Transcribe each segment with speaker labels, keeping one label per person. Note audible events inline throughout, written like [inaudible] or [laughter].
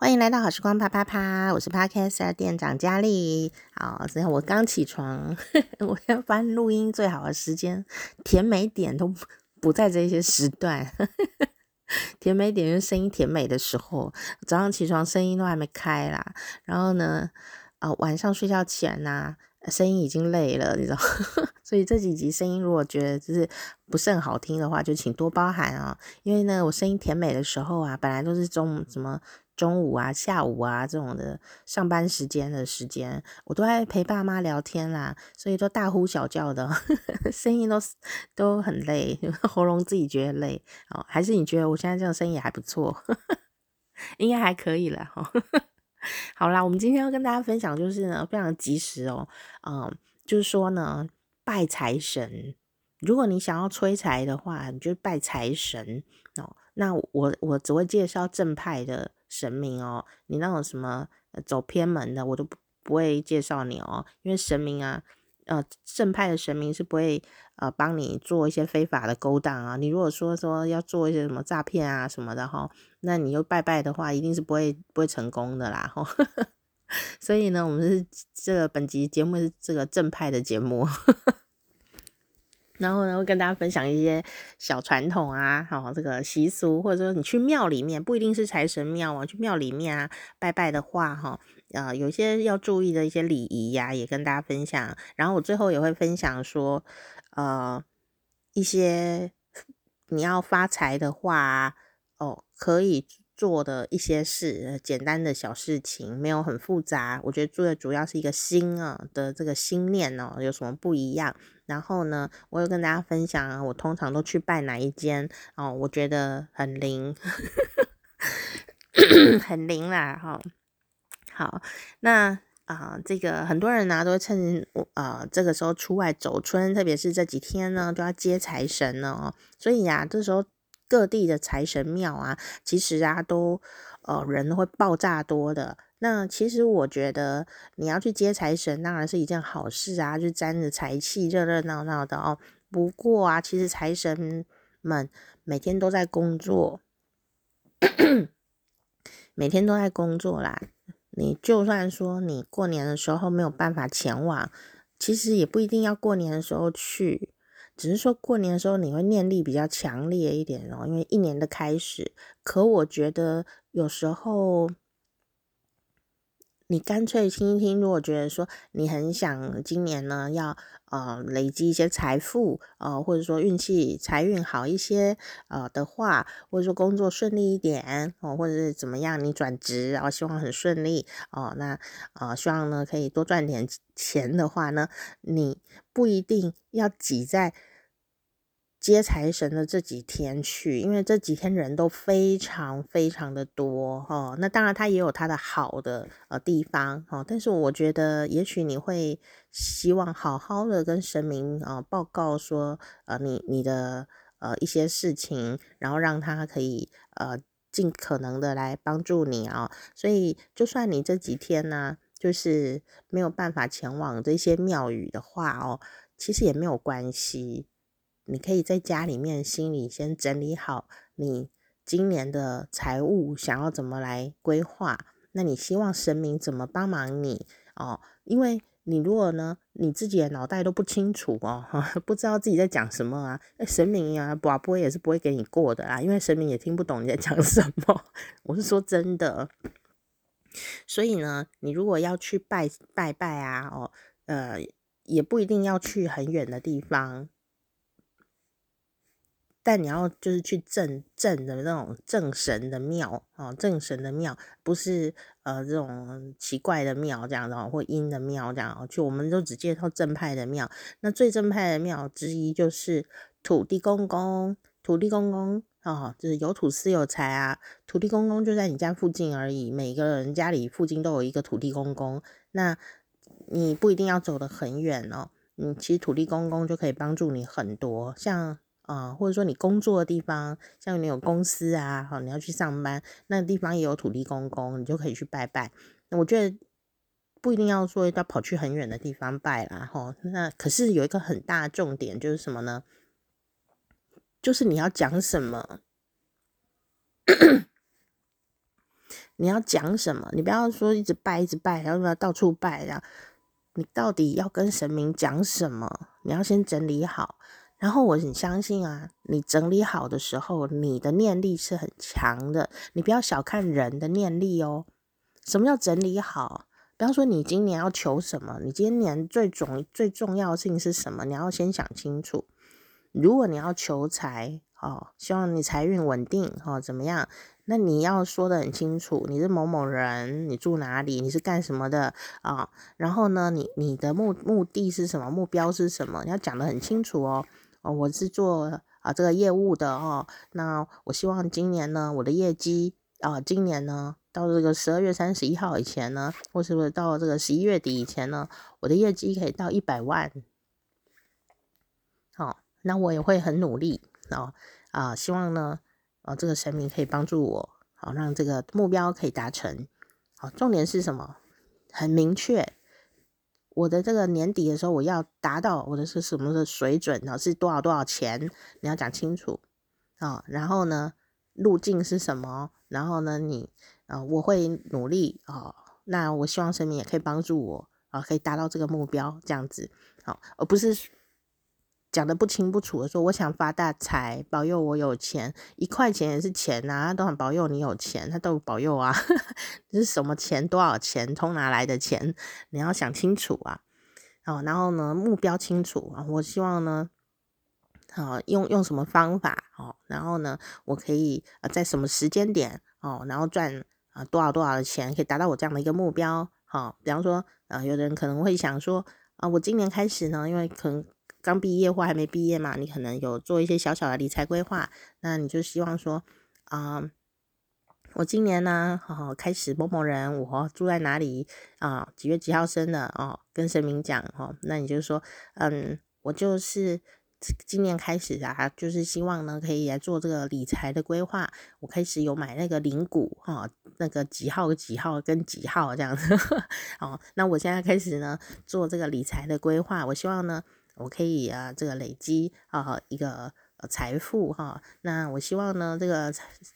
Speaker 1: 欢迎来到好时光啪啪啪，我是 Podcast 店长佳丽。好，之后我刚起床，[laughs] 我要翻录音最好的时间，甜美点都不在这些时段。呵 [laughs] 呵甜美点就是声音甜美的时候，早上起床声音都还没开啦。然后呢，啊、晚上睡觉前呐、啊，声音已经累了，你知道。[laughs] 所以这几集声音如果觉得就是不是很好听的话，就请多包涵啊、因为呢，我声音甜美的时候啊，本来都是中午什么。中午啊、下午啊这种的上班时间的时间，我都在陪爸妈聊天啦，所以都大呼小叫的，呵 [laughs] 呵声音都都很累，[laughs] 喉咙自己觉得累哦。还是你觉得我现在这种声音还不错，呵 [laughs] 呵应该还可以了哈。好啦，我们今天要跟大家分享就是呢，非常及时哦，嗯，就是说呢，拜财神。如果你想要催财的话，你就拜财神哦。那我我只会介绍正派的。神明哦，你那种什么走偏门的，我都不不会介绍你哦，因为神明啊，呃，正派的神明是不会呃帮你做一些非法的勾当啊。你如果说说要做一些什么诈骗啊什么的哈，那你又拜拜的话，一定是不会不会成功的啦哈。[laughs] 所以呢，我们是这个本集节目是这个正派的节目。然后呢，会跟大家分享一些小传统啊，好，这个习俗，或者说你去庙里面，不一定是财神庙啊，去庙里面啊拜拜的话，哈，呃，有些要注意的一些礼仪呀，也跟大家分享。然后我最后也会分享说，呃，一些你要发财的话，哦，可以做的一些事，简单的小事情，没有很复杂。我觉得做的主要是一个心啊的这个心念哦，有什么不一样？然后呢，我有跟大家分享啊，我通常都去拜哪一间哦，我觉得很灵，[coughs] 很灵啦哈、哦。好，那啊、这个很多人呢都会趁我啊、这个时候出外走春，特别是这几天呢都要接财神了哦，所以呀、啊，这时候各地的财神庙啊，其实啊都呃人会爆炸多的。那其实我觉得你要去接财神，当然是一件好事啊，就沾着财气，热热闹闹的哦。不过啊，其实财神们每天都在工作，每天都在工作啦。你就算说你过年的时候没有办法前往，其实也不一定要过年的时候去，只是说过年的时候你会念力比较强烈一点哦，因为一年的开始。可我觉得有时候。你干脆听一听，如果觉得说你很想今年呢要呃累积一些财富呃，或者说运气财运好一些呃的话，或者说工作顺利一点哦，或者是怎么样，你转职然后希望很顺利哦，那呃希望呢可以多赚点钱的话呢，你不一定要挤在。接财神的这几天去，因为这几天人都非常非常的多哦。那当然，它也有它的好的呃地方哦。但是我觉得，也许你会希望好好的跟神明啊、报告说，呃，你你的呃一些事情，然后让他可以呃尽可能的来帮助你啊、所以，就算你这几天呢，就是没有办法前往这些庙宇的话哦，其实也没有关系。你可以在家里面心里先整理好你今年的财务想要怎么来规划，那你希望神明怎么帮忙你哦？因为你如果呢，你自己的脑袋都不清楚哦，[laughs] 不知道自己在讲什么啊，神明啊，不不会也是不会给你过的啦，因为神明也听不懂你在讲什么。[laughs] 我是说真的，所以呢，你如果要去拜拜拜啊，哦，呃，也不一定要去很远的地方。但你要就是去正正的那种正神的庙哦，正神的庙不是呃这种奇怪的庙这样的，或阴的庙这样。去我们都只介绍正派的庙。那最正派的庙之一就是土地公公，土地公公哦，就是有土斯有财啊。土地公公就在你家附近而已，每个人家里附近都有一个土地公公。那你不一定要走得很远哦，你其实土地公公就可以帮助你很多，像。啊、或者说你工作的地方，像你有公司啊，好，你要去上班，那地方也有土地公公，你就可以去拜拜。我觉得不一定要说要跑去很远的地方拜啦，哈。那可是有一个很大的重点就是什么呢？就是你要讲什么，你要讲什么？你不要说一直拜一直拜，然后要到处拜，然后你到底要跟神明讲什么？你要先整理好。然后我很相信啊，你整理好的时候，你的念力是很强的。你不要小看人的念力哦。什么叫整理好？比方说你今年要求什么？你今年最重最重要性是什么？你要先想清楚。如果你要求财哦，希望你财运稳定哦，怎么样？那你要说得很清楚，你是某某人，你住哪里，你是干什么的啊、然后呢，你你的目目的是什么？目标是什么？你要讲得很清楚哦。哦，我是做啊这个业务的哦。那我希望今年呢，我的业绩啊，今年呢到这个十二月三十一号以前呢，或是不是到这个十一月底以前呢，我的业绩可以到一百万。好、哦，那我也会很努力哦啊，希望呢。啊，这个神明可以帮助我，好让这个目标可以达成。好，重点是什么？很明确，我的这个年底的时候，我要达到我的是什么的水准呢？是多少多少钱？你要讲清楚啊。然后呢，路径是什么？然后呢，你啊，我会努力啊。那我希望神明也可以帮助我啊，可以达到这个目标，这样子好，而不是。讲得不清不楚的说，我想发大财，保佑我有钱，一块钱也是钱呐、啊，他都很保佑你有钱，他都保佑啊，[laughs] 这是什么钱？多少钱？从哪来的钱？你要想清楚啊，哦，然后呢，目标清楚啊，我希望呢，啊，用用什么方法哦，然后呢，我可以啊，在什么时间点哦，然后赚啊多少多少的钱，可以达到我这样的一个目标，好，比方说啊，有的人可能会想说啊，我今年开始呢，因为可能。刚毕业或还没毕业嘛，你可能有做一些小小的理财规划，那你就希望说，啊、我今年呢，好好开始某某人，我住在哪里啊、几月几号生的哦？跟神明讲哦，那你就说，嗯，我就是今年开始啊，就是希望呢，可以来做这个理财的规划。我开始有买那个零股哈、哦，那个几号几号跟几号这样子 [laughs] 哦。那我现在开始呢，做这个理财的规划，我希望呢。我可以啊，这个累积啊一个财富哈。那我希望呢，这个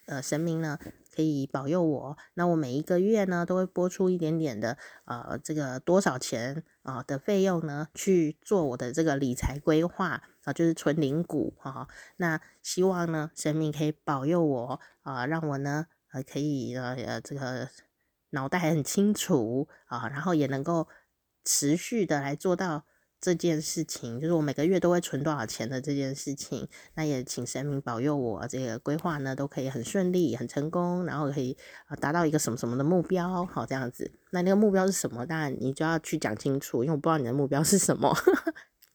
Speaker 1: 呃神明呢可以保佑我。那我每一个月呢都会拨出一点点的呃这个多少钱啊的费用呢去做我的这个理财规划啊，就是存零股哈。那希望呢神明可以保佑我啊，让我呢呃可以呃这个脑袋很清楚啊，然后也能够持续的来做到。这件事情就是我每个月都会存多少钱的这件事情，那也请神明保佑我这个规划呢都可以很顺利、很成功，然后可以啊达到一个什么什么的目标，好这样子。那那个目标是什么？当然你就要去讲清楚，因为我不知道你的目标是什么。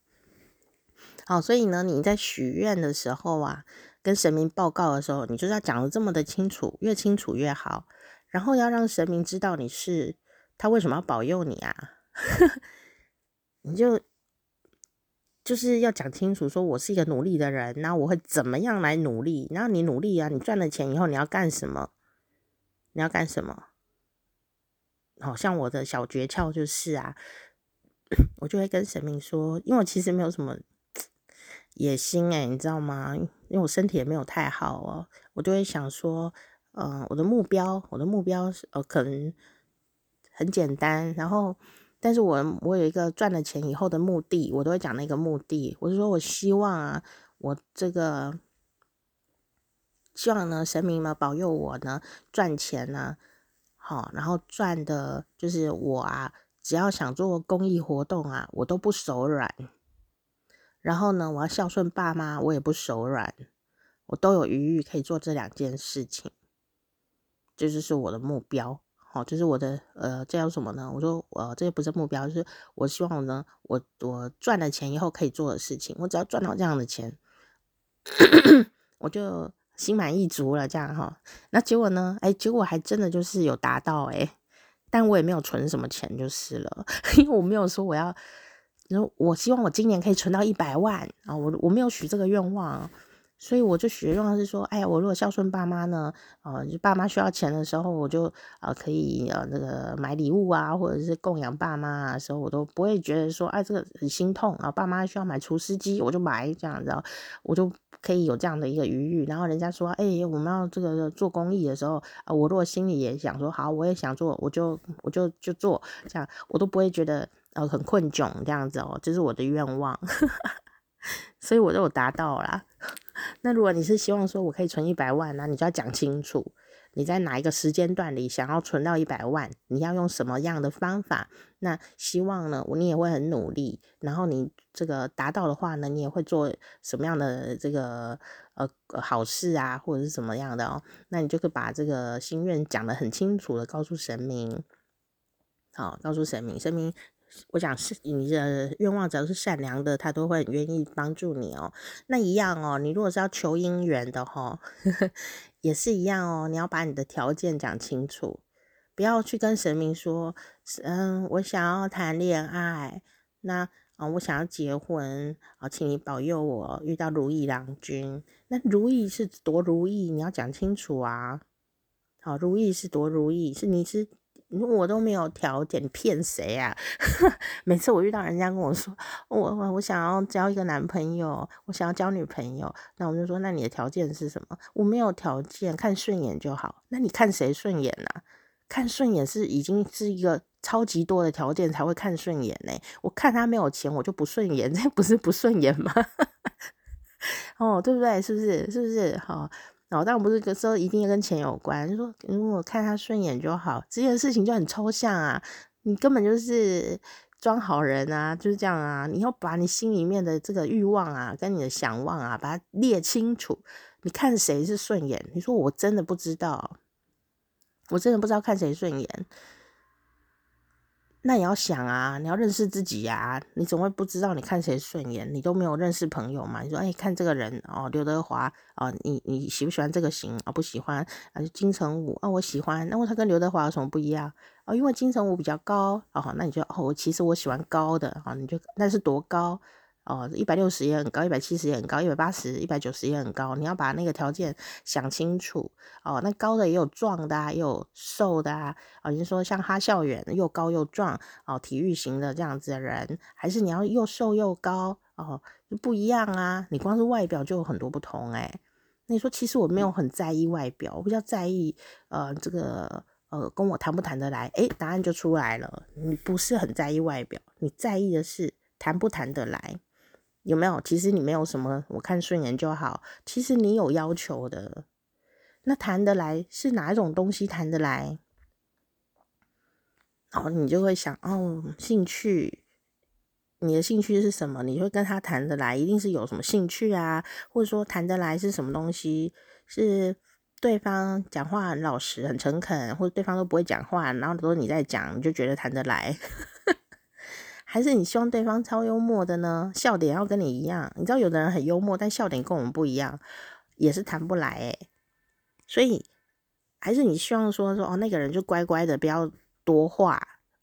Speaker 1: [laughs] 好，所以呢，你在许愿的时候啊，跟神明报告的时候，你就是要讲得这么的清楚，越清楚越好。然后要让神明知道你是他为什么要保佑你啊？[laughs] 你就。就是要讲清楚，说我是一个努力的人，那我会怎么样来努力？然后你努力啊，你赚了钱以后你要干什么？你要干什么？好像我的小诀窍就是啊，[coughs] 我就会跟神明说，因为我其实没有什么野心诶、你知道吗？因为我身体也没有太好哦，我就会想说，嗯、呃，我的目标，我的目标是呃，可能很简单，然后。但是我我有一个赚了钱以后的目的，我都会讲那个目的。我是说我希望啊，我这个希望呢，神明嘛保佑我呢赚钱呢，好，然后赚的就是我啊，只要想做公益活动啊，我都不手软。然后呢，我要孝顺爸妈，我也不手软，我都有余裕可以做这两件事情，这就是我的目标。好，这是我的呃，这叫什么呢？我说，呃，这个不是目标，就是我希望我呢，我我赚了钱以后可以做的事情。我只要赚到这样的钱，我就心满意足了。这样哈，那结果呢？哎，结果还真的就是有达到哎，但我也没有存什么钱就是了，[laughs] 因为我没有说我要，我希望我今年可以存到一百万啊，我我没有许这个愿望。所以我就许愿望是说，哎呀，我如果孝顺爸妈呢，呃，爸妈需要钱的时候，我就呃可以呃那个买礼物啊，或者是供养爸妈啊的时候，我都不会觉得说，哎，这个很心痛啊，爸妈需要买厨师机，我就买这样子，我就可以有这样的一个余裕。然后人家说，哎，我们要这个做公益的时候，啊，我如果心里也想说，好，我也想做，我就我就就做，这样我都不会觉得呃很困窘这样子哦，这是我的愿望，所以我都有达到啦。[laughs] 那如果你是希望说我可以存一百万，那你就要讲清楚，你在哪一个时间段里想要存到一百万，你要用什么样的方法？那希望呢，你也会很努力，然后你这个达到的话呢，你也会做什么样的这个呃好事啊，或者是怎么样的哦？那你就可以把这个心愿讲得很清楚的告诉神明，好，告诉神明，神明。我想是你的愿望，只要是善良的，他都会很愿意帮助你哦。那一样哦，你如果是要求姻缘的哈，[laughs] 也是一样哦。你要把你的条件讲清楚，不要去跟神明说，嗯，我想要谈恋爱，那啊，我想要结婚啊，请你保佑我遇到如意郎君。那如意是多如意，你要讲清楚啊。好，如意是多如意，是你是。我都没有条件，骗谁啊？[laughs] 每次我遇到人家跟我说，我我我想要交一个男朋友，我想要交女朋友，那我就说，那你的条件是什么？我没有条件，看顺眼就好。那你看谁顺眼啊？看顺眼是已经是一个超级多的条件才会看顺眼呢。我看他没有钱，我就不顺眼，[laughs] 这不是不顺眼吗？[laughs] 哦，对不对？是不是？是不是？好。然后当然不是说一定要跟钱有关，就说如果看他顺眼就好，这件事情就很抽象啊，你根本就是装好人啊，就是这样啊。你要把你心里面的这个欲望啊，跟你的想望啊，把它列清楚。你看谁是顺眼？你说我真的不知道，我真的不知道看谁顺眼。那也要想啊，你要认识自己呀、啊，你总会不知道你看谁顺眼，你都没有认识朋友嘛？你说，哎，看这个人哦，刘德华哦，你你喜不喜欢这个型啊、不喜欢啊？金城武啊、我喜欢。那他跟刘德华有什么不一样？哦，因为金城武比较高哦，那你就哦，其实我喜欢高的啊、你就那是多高？哦，一百六十也很高，一百七十也很高，一百八十、一百九十也很高。你要把那个条件想清楚哦。那高的也有壮的啊，也有瘦的啊。哦，你说像哈校远又高又壮哦，体育型的这样子的人，还是你要又瘦又高哦，不一样啊。你光是外表就有很多不同哎。那你说其实我没有很在意外表，我比较在意呃这个呃跟我谈不谈得来。诶，答案就出来了，你不是很在意外表，你在意的是谈不谈得来。有没有？其实你没有什么，我看顺眼就好。其实你有要求的，那谈得来是哪一种东西谈得来？然后你就会想，哦，兴趣，你的兴趣是什么？你会跟他谈得来，一定是有什么兴趣啊，或者说谈得来是什么东西？是对方讲话很老实、很诚恳，或者对方都不会讲话，然后都是你在讲，你就觉得谈得来。还是你希望对方超幽默的呢？笑点要跟你一样。你知道有的人很幽默，但笑点跟我们不一样，也是谈不来诶。所以还是你希望说说哦，那个人就乖乖的，不要多话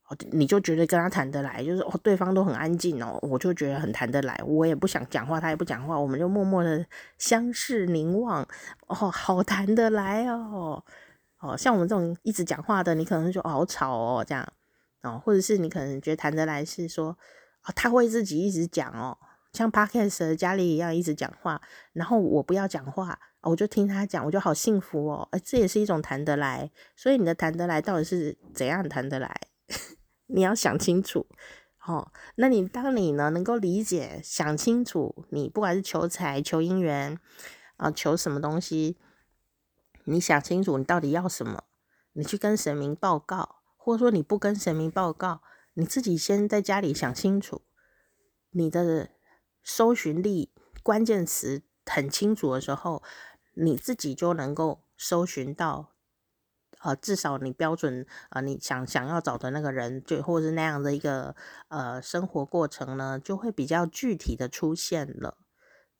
Speaker 1: 哦，你就觉得跟他谈得来，就是哦，对方都很安静哦，我就觉得很谈得来。我也不想讲话，他也不讲话，我们就默默的相视凝望哦，好谈得来哦。哦，像我们这种一直讲话的，你可能就哦，好吵哦，这样。哦，或者是你可能觉得谈得来是说，哦，他会自己一直讲哦，像 Podcast 的家里一样一直讲话，然后我不要讲话，我就听他讲，我就好幸福哦，哎，这也是一种谈得来。所以你的谈得来到底是怎样谈得来？[laughs] 你要想清楚。哦，那你当你呢能够理解、想清楚，你不管是求财、求姻缘啊，求什么东西，你想清楚你到底要什么，你去跟神明报告。或者说你不跟神明报告，你自己先在家里想清楚，你的搜寻力关键词很清楚的时候，你自己就能够搜寻到，呃，至少你标准呃，你想想要找的那个人，就或者是那样的一个呃生活过程呢，就会比较具体的出现了。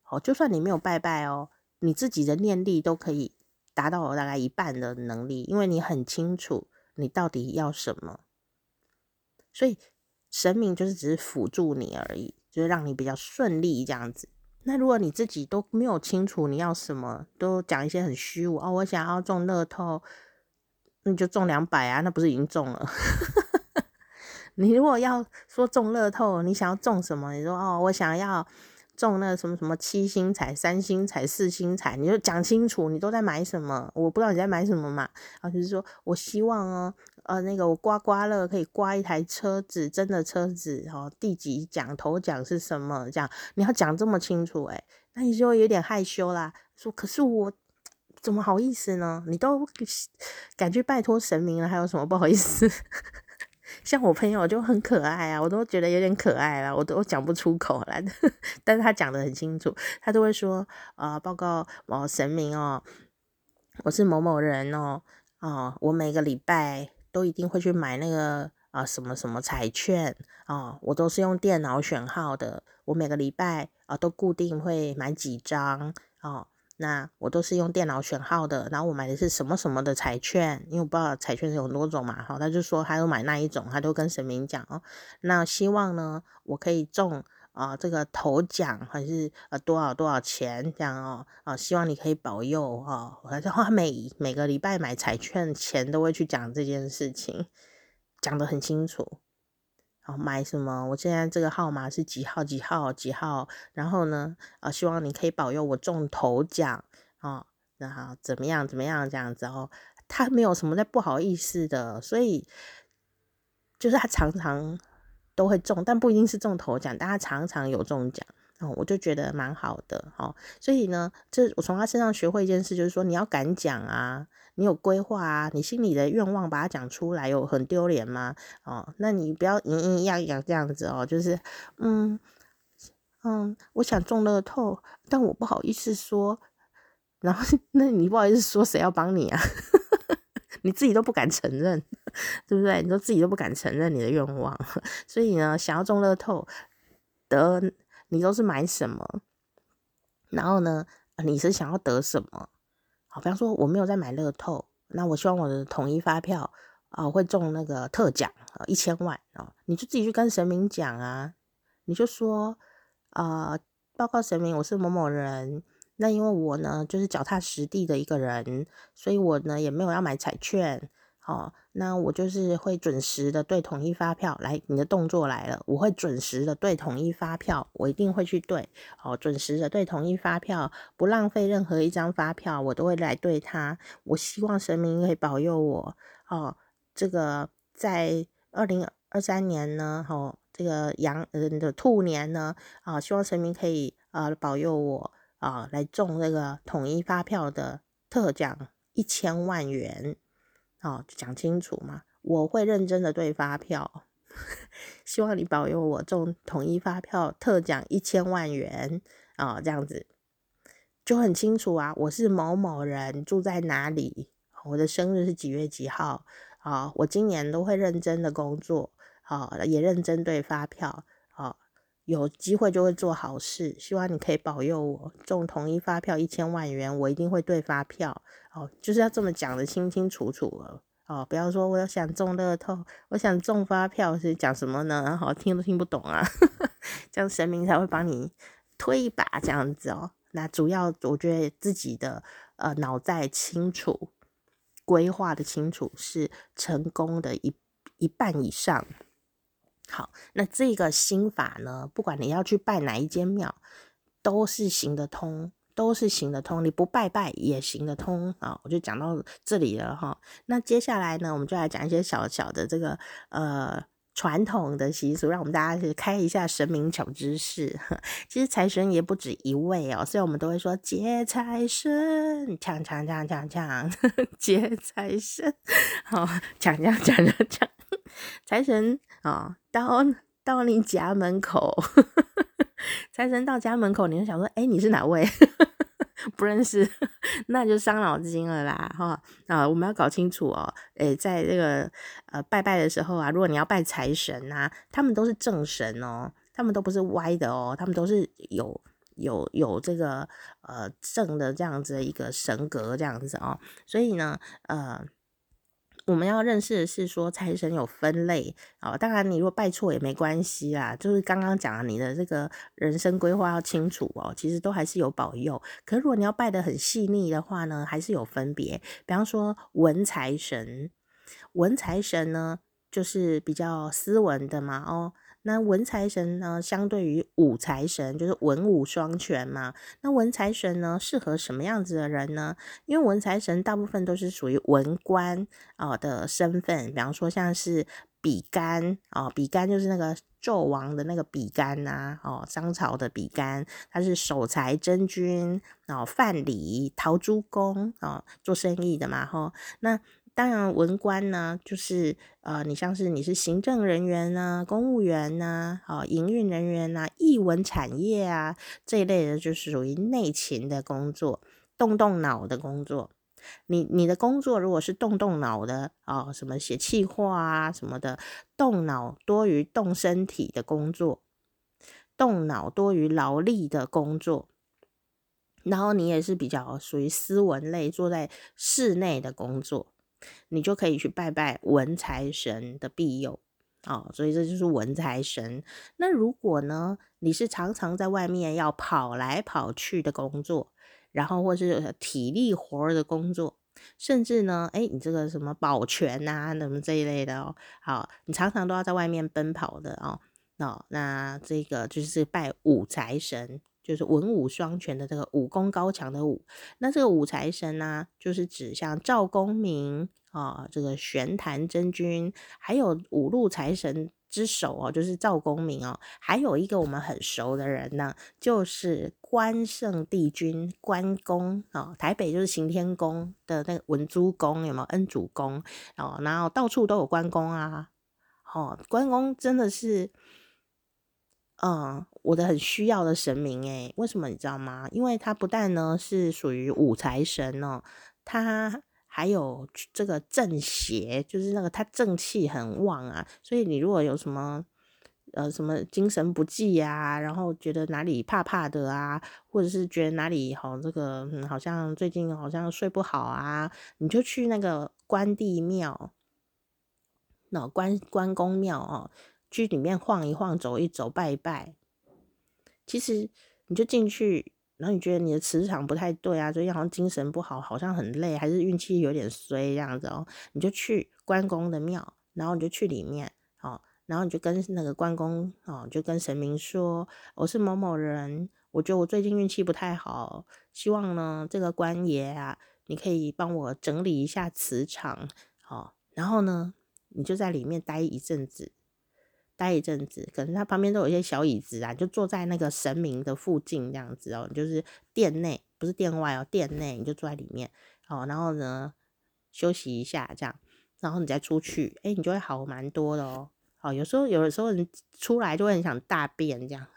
Speaker 1: 好，就算你没有拜拜哦，你自己的念力都可以达到大概一半的能力，因为你很清楚。你到底要什么？所以神明就是只是辅助你而已，就是让你比较顺利这样子。那如果你自己都没有清楚你要什么，都讲一些很虚无哦，我想要中乐透，那就中两百啊，那不是已经中了？[laughs] 你如果要说中乐透，你想要中什么？你说哦，我想要中那什么什么七星彩、三星彩、四星彩，你就讲清楚，你都在买什么？我不知道你在买什么嘛。然后就是说我希望哦，呃，那个我刮刮乐可以刮一台车子，真的车子哦，第几奖头奖是什么？这样你要讲这么清楚，诶，那你就有点害羞啦。说可是我怎么好意思呢？你都 [laughs] 敢去拜托神明了，还有什么不好意思？像我朋友就很可爱啊，我都觉得有点可爱了，我都讲不出口来。[laughs] 但是他讲得很清楚，他都会说啊、报告哦，神明哦，我是某某人哦，哦，我每个礼拜都一定会去买那个啊、什么什么彩券哦，我都是用电脑选号的，我每个礼拜啊、都固定会买几张哦。那我都是用电脑选号的，然后我买的是什么什么的彩券，因为我不知道彩券是有很多种嘛，好，他就说他要买那一种，他都跟神明讲哦。那希望呢，我可以中啊、这个头奖还是呃多少多少钱这样哦啊、希望你可以保佑哦。然后他每每个礼拜买彩券前都会去讲这件事情，讲得很清楚。哦，买什么？我现在这个号码是几号？几号？几号？然后呢？啊，希望你可以保佑我中头奖啊！然后怎么样？怎么样？这样子哦，他没有什么在不好意思的，所以就是他常常都会中，但不一定是中头奖，但他常常有中奖。哦，我就觉得蛮好的，哦，所以呢，这我从他身上学会一件事，就是说你要敢讲啊，你有规划啊，你心里的愿望把它讲出来，有很丢脸吗？哦，那你不要嘤嘤呀呀这样子哦，就是嗯嗯，我想中乐透，但我不好意思说，然后 [laughs] 那你不好意思说，谁要帮你啊？[laughs] 你自己都不敢承认，[laughs] 对不对？你都自己都不敢承认你的愿望，所以呢，想要中乐透得。你都是买什么？然后呢，你是想要得什么？好，比方说我没有在买乐透，那我希望我的统一发票啊、会中那个特奖啊一千万啊、你就自己去跟神明讲啊，你就说啊、报告神明，我是某某人，那因为我呢就是脚踏实地的一个人，所以我呢也没有要买彩券。哦，那我就是会准时的对统一发票来，你的动作来了，我会准时的对统一发票，我一定会去对，哦，准时的对统一发票，不浪费任何一张发票，我都会来对他。我希望神明可以保佑我，哦，这个在二零二三年呢，哦，这个羊人的兔年呢，啊、希望神明可以啊、保佑我啊、来中这个统一发票的特奖一千万元。哦，讲清楚嘛，我会认真的对发票，[laughs] 希望你保佑我中统一发票特奖一千万元啊、哦，这样子就很清楚啊。我是某某人，住在哪里，我的生日是几月几号啊、我今年都会认真的工作，啊、也认真对发票，有机会就会做好事。希望你可以保佑我中统一发票一千万元，我一定会对发票。哦，就是要这么讲的清清楚楚了哦，不要说我想中乐透，我想中发票是讲什么呢？好听都听不懂啊，[laughs] 这样神明才会帮你推一把这样子哦。那主要我觉得自己的呃脑袋清楚，规划的清楚是成功的一一半以上。好，那这个心法呢，不管你要去拜哪一间庙，都是行得通。都是行得通，你不拜拜也行得通啊！我就讲到这里了哈。那接下来呢，我们就来讲一些小小的这个呃传统的习俗，让我们大家去开一下神明小知识。[laughs] 其实财神爷不止一位哦，所以我们都会说接财神，抢抢抢抢抢，接 [laughs] 财神，[laughs] 好，抢抢抢抢抢，财神啊，到到你家门口。[laughs] 财神到家门口，你就想说，哎、欸，你是哪位？[laughs] 不认识，那就伤脑筋了啦，哈啊！我们要搞清楚哦，哎、欸，在这个呃拜拜的时候啊，如果你要拜财神啊，他们都是正神哦，他们都不是歪的哦，他们都是有有有这个呃正的这样子的一个神格这样子哦，所以呢，呃。我们要认识的是说财神有分类啊，当然你如果拜错也没关系啦，就是刚刚讲了你的这个人生规划要清楚哦，其实都还是有保佑。可如果你要拜得很细腻的话呢，还是有分别。比方说文财神，文财神呢就是比较斯文的嘛哦。那文财神呢，相对于武财神，就是文武双全嘛。那文财神呢，适合什么样子的人呢？因为文财神大部分都是属于文官啊的身份，比方说像是比干啊，比干就是那个纣王的那个比干呐，哦，商朝的比干，他是守财真君，然后范蠡、陶朱公啊，做生意的嘛，吼，那。当然，文官呢，就是呃，你像是你是行政人员呐、啊、公务员呐、啊、哦，营运人员呐、啊、艺文产业啊这一类的，就是属于内勤的工作，动动脑的工作。你你的工作如果是动动脑的哦，什么写企划啊什么的，动脑多于动身体的工作，动脑多于劳力的工作，然后你也是比较属于斯文类，坐在室内的工作。你就可以去拜拜文财神的庇佑哦，所以这就是文财神。那如果呢，你是常常在外面要跑来跑去的工作，然后或是体力活的工作，甚至呢，哎，你这个什么保全啊，什么这一类的哦，好，你常常都要在外面奔跑的哦，哦，那这个就是拜武财神。就是文武双全的这个武功高强的武，那这个武财神呢、就是指像赵公明啊，这个玄坛真君，还有五路财神之首哦，就是赵公明哦，还有一个我们很熟的人呢，就是关圣帝君关公哦，台北就是行天宫的那个文殊宫有没有？恩主公哦，然后到处都有关公啊，哦，关公真的是。嗯，我的很需要的神明诶，为什么你知道吗？因为他不但呢是属于武财神哦，他还有这个正邪，就是那个他正气很旺啊。所以你如果有什么呃什么精神不济啊，然后觉得哪里怕怕的啊，或者是觉得哪里好这个好像最近好像睡不好啊，你就去那个关帝庙，那关关公庙哦。去里面晃一晃，走一走，拜一拜。其实你就进去，然后你觉得你的磁场不太对啊，最近好像精神不好，好像很累，还是运气有点衰这样子哦。你就去关公的庙，然后你就去里面，哦，然后你就跟那个关公，哦，就跟神明说，我是某某人，我觉得我最近运气不太好，希望呢这个关爷啊，你可以帮我整理一下磁场，哦，然后呢，你就在里面待一阵子。待一阵子，可能他旁边都有一些小椅子啊，就坐在那个神明的附近这样子哦，就是店内，不是店外哦，店内你就坐在里面哦，然后呢休息一下这样，然后你再出去，诶，你就会好蛮多的哦。哦，有时候有的时候人出来就会很想大便这样。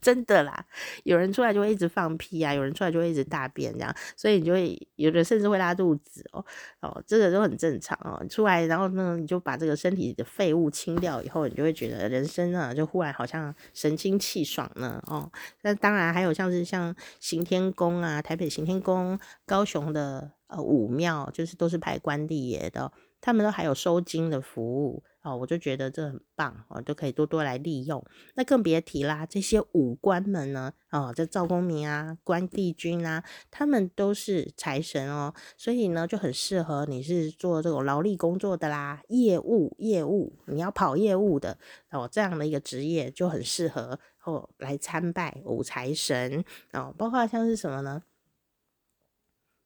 Speaker 1: 真的啦，有人出来就会一直放屁啊，有人出来就会一直大便这样，所以你就会有的甚至会拉肚子哦哦，这个都很正常哦。出来然后呢，你就把这个身体的废物清掉以后，你就会觉得人生啊，就忽然好像神清气爽呢哦。那当然还有像是像行天宫啊，台北行天宫、高雄的呃武庙，就是都是拜关帝爷的，他们都还有收金的服务。哦，我就觉得这很棒哦，就可以多多来利用。那更别提啦，这些武官们呢，哦，这赵公明啊、关帝君啊，他们都是财神哦，所以呢就很适合你是做这种劳力工作的啦，业务业务，你要跑业务的哦，这样的一个职业就很适合哦来参拜武财神哦，包括像是什么呢？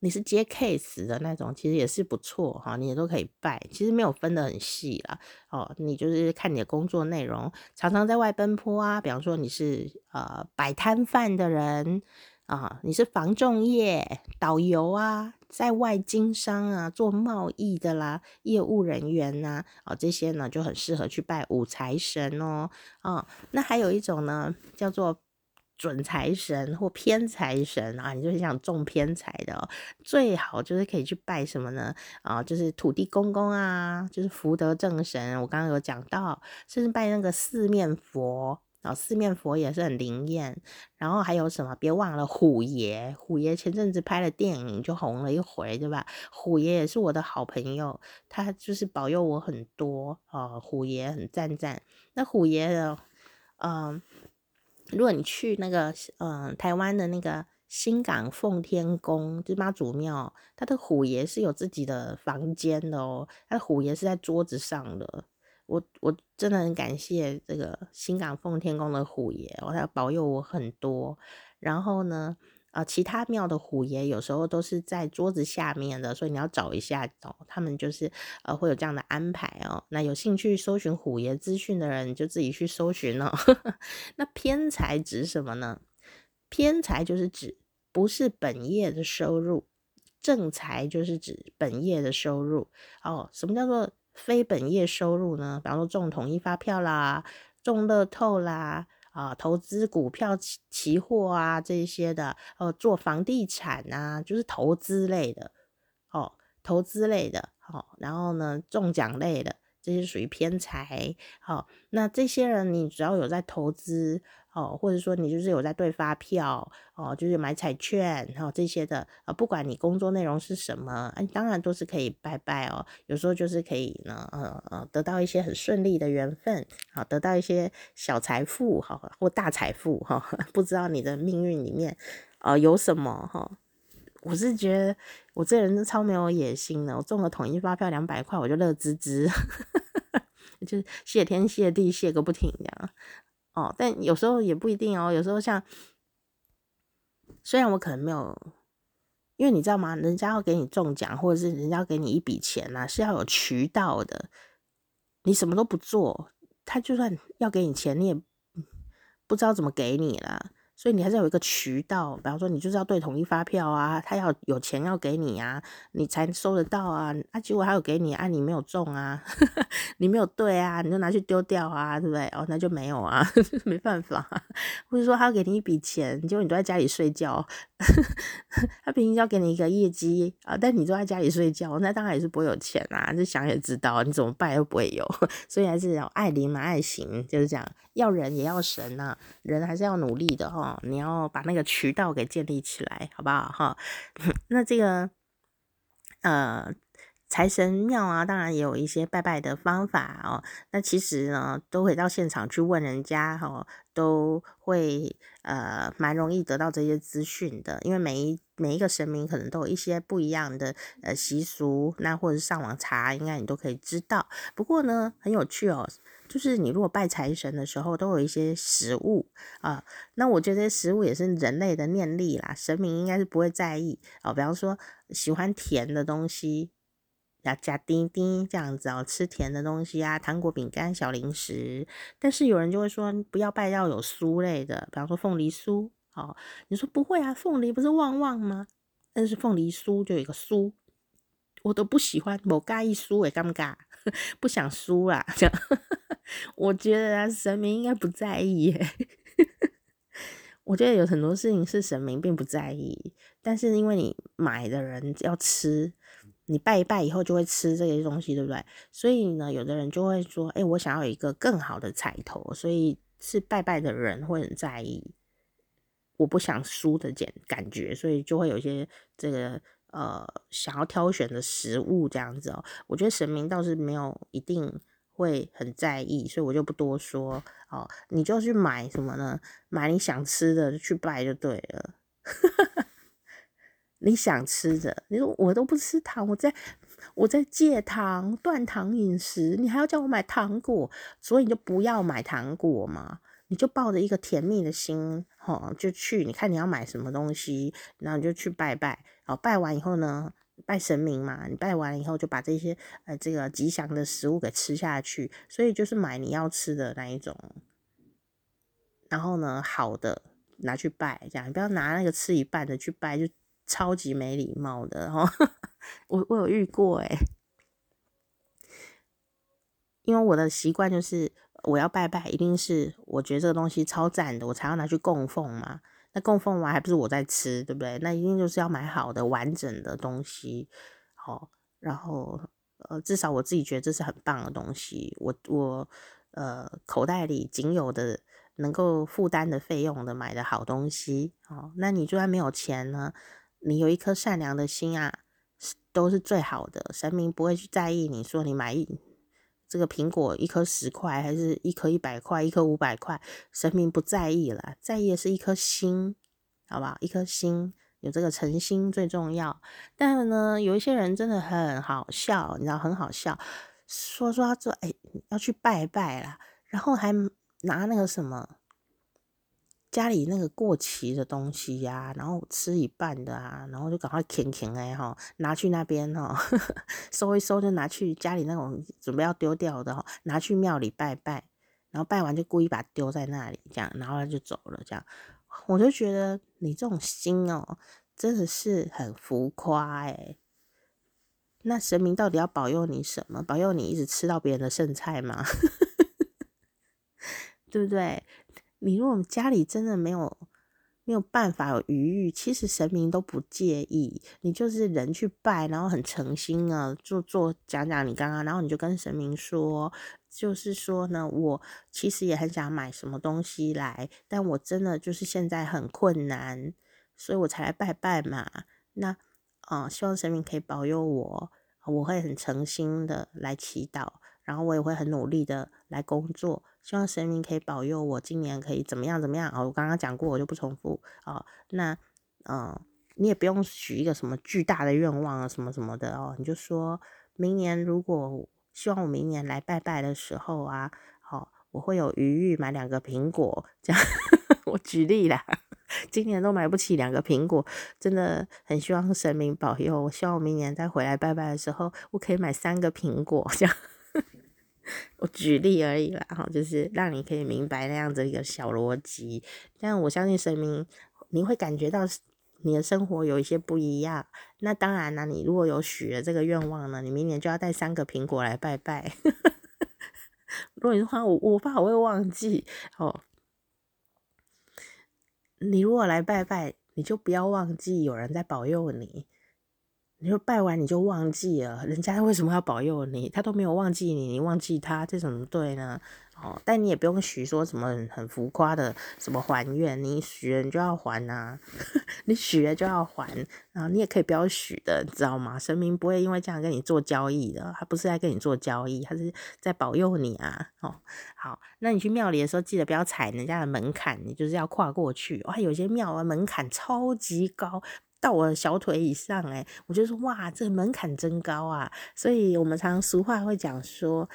Speaker 1: 你是接 case 的那种，其实也是不错哈，你也都可以拜，其实没有分得很细啦。哦，你就是看你的工作内容，常常在外奔波啊，比方说你是呃摆摊贩的人啊，你是房仲业导游啊，在外经商啊，做贸易的啦，业务人员呐，啊这些呢就很适合去拜武财神哦。啊，那还有一种呢，叫做。准财神或偏财神啊，你就是想中偏财的，最好就是可以去拜什么呢？啊，就是土地公公啊，就是福德正神。我刚刚有讲到，甚至拜那个四面佛然后四面佛也是很灵验，然后还有什么？别忘了虎爷，虎爷前阵子拍了电影就红了一回，对吧？虎爷也是我的好朋友，他就是保佑我很多哦。虎爷很赞赞。那虎爷的，嗯、如果你去那个，嗯、呃，台湾的那个新港奉天宫，就是妈祖庙，他的虎爷是有自己的房间的哦，他的虎爷是在桌子上的。我我真的很感谢这个新港奉天宫的虎爷，哦，他保佑我很多。然后呢，呃，其他庙的虎爷有时候都是在桌子下面的，所以你要找一下哦。他们就是呃会有这样的安排哦。那有兴趣搜寻虎爷资讯的人，就自己去搜寻哦。[laughs] 那偏财指什么呢？偏财就是指不是本业的收入，正财就是指本业的收入哦。什么叫做？非本业收入呢，比方说中统一发票啦、中乐透啦、啊投资股票期期货啊这些的，哦做房地产啊，就是投资类的，哦投资类的，哦然后呢中奖类的，这些属于偏财，好、那这些人你只要有在投资。哦，或者说你就是有在对发票哦，就是买彩券，然后这些的啊，不管你工作内容是什么，哎，当然都是可以拜拜哦。有时候就是可以呢，呃呃，得到一些很顺利的缘分，好，得到一些小财富，哈，或大财富，哈，[laughs] 不知道你的命运里面啊有什么哈。我是觉得我这人超没有野心的，我中了统一发票两百块，我就乐滋滋，[laughs] 就是谢天谢地谢个不停这样。哦，但有时候也不一定哦。有时候像，虽然我可能没有，因为你知道吗？人家要给你中奖，或者是人家要给你一笔钱呐、啊，是要有渠道的。你什么都不做，他就算要给你钱，你也不知道怎么给你了。所以你还是有一个渠道，比方说你就是要对统一发票啊，他要有钱要给你啊，你才收得到啊。啊，结果他有给你啊，你没有中啊，[laughs] 你没有对啊，你就拿去丢掉啊，对不对？哦，那就没有啊，[laughs] 没办法。或者说他要给你一笔钱，结果你都在家里睡觉，[laughs] 他平时要给你一个业绩啊，但你都在家里睡觉，那当然也是不会有钱啊。这想也知道，你怎么办又不会有，所以还是要爱灵嘛，爱行，就是这样。要人也要神呐、啊，人还是要努力的哈。你要把那个渠道给建立起来，好不好哈？那这个呃财神庙啊，当然也有一些拜拜的方法哦。那其实呢，都会到现场去问人家哈，都会呃蛮容易得到这些资讯的。因为每一每一个神明可能都有一些不一样的呃习俗，那或者是上网查，应该你都可以知道。不过呢，很有趣哦。就是你如果拜财神的时候，都有一些食物啊，那我觉得食物也是人类的念力啦，神明应该是不会在意哦。比方说喜欢甜的东西，要加丁丁这样子哦，吃甜的东西啊，糖果、饼干、小零食。但是有人就会说，不要拜要有酥类的，比方说凤梨酥哦。你说不会啊，凤梨不是旺旺吗？但是凤梨酥就有一个酥，我都不喜欢，某介意酥也尴尬，[laughs] 不想酥啦，这样。[laughs] 我觉得，神明应该不在意耶。[laughs] 我觉得有很多事情是神明并不在意，但是因为你买的人要吃，你拜一拜以后就会吃这些东西，对不对？所以呢，有的人就会说：“哎，我想要一个更好的彩头。”所以是拜拜的人会很在意，我不想输的感感觉，所以就会有一些这个呃想要挑选的食物这样子哦。我觉得神明倒是没有一定。会很在意，所以我就不多说哦。你就去买什么呢？买你想吃的去拜就对了。[laughs] 你想吃的，你说我都不吃糖，我在我在戒糖断糖饮食，你还要叫我买糖果，所以你就不要买糖果嘛。你就抱着一个甜蜜的心，哦，就去。你看你要买什么东西，然后你就去拜拜。哦，拜完以后呢？拜神明嘛，你拜完以后就把这些呃这个吉祥的食物给吃下去，所以就是买你要吃的那一种，然后呢好的拿去拜，这样你不要拿那个吃一半的去拜，就超级没礼貌的哦。[laughs] 我我有遇过诶，因为我的习惯就是我要拜拜，一定是我觉得这个东西超赞的，我才要拿去供奉嘛。那供奉完还不是我在吃，对不对？那一定就是要买好的、完整的东西，好，然后呃，至少我自己觉得这是很棒的东西。我我呃，口袋里仅有的能够负担的费用的买的好东西哦。那你就算没有钱呢，你有一颗善良的心啊，都是最好的。神明不会去在意你说你买一这个苹果一颗十块，还是一颗一百块，一颗五百块，神明不在意了，在意的是一颗心，好吧？一颗心。有这个诚心最重要，但是呢，有一些人真的很好笑，你知道很好笑，说说他说哎要去拜拜啦，然后还拿那个什么家里那个过期的东西呀、然后吃一半的啊，然后就赶快啃啃哎哈，拿去那边哈，[laughs] 收一收就拿去家里那种准备要丢掉的哈，拿去庙里拜拜，然后拜完就故意把它丢在那里，这样，然后他就走了，这样。我就觉得你这种心哦，真的是很浮夸哎。那神明到底要保佑你什么？保佑你一直吃到别人的剩菜吗？[laughs] 对不对？你如果家里真的没有没有办法有余裕，其实神明都不介意。你就是人去拜，然后很诚心啊，做做讲讲你刚刚，然后你就跟神明说。就是说呢，我其实也很想买什么东西来，但我真的就是现在很困难，所以我才来拜拜嘛。那，啊、希望神明可以保佑我，我会很诚心的来祈祷，然后我也会很努力的来工作，希望神明可以保佑我今年可以怎么样怎么样啊。我刚刚讲过，我就不重复啊。那，嗯、你也不用许一个什么巨大的愿望啊，什么什么的哦，你就说明年如果。希望我明年来拜拜的时候啊，好，我会有余裕买两个苹果，这样 [laughs] 我举例啦。今年都买不起两个苹果，真的很希望神明保佑。我希望我明年再回来拜拜的时候，我可以买三个苹果，这样。我举例而已啦，哈，就是让你可以明白那样子一个小逻辑。但我相信神明，你会感觉到。你的生活有一些不一样，那当然了。你如果有许了这个愿望呢，你明年就要带三个苹果来拜拜。[laughs] 如果你的话我我怕我会忘记哦，你如果来拜拜，你就不要忘记有人在保佑你。你说拜完你就忘记了，人家为什么要保佑你？他都没有忘记你，你忘记他，这怎么对呢？哦，但你也不用许说什么很，浮夸的什么还愿，你许了你就要还呐、啊，[laughs] 你许了就要还，然后你也可以不要许的，你知道吗？神明不会因为这样跟你做交易的，他不是在跟你做交易，他是在保佑你啊。哦，好，那你去庙里的时候记得不要踩人家的门槛，你就是要跨过去。哇，有些庙啊门槛超级高。到我的小腿以上，诶，我就说哇，这个门槛真高啊！所以我们常俗话会讲说，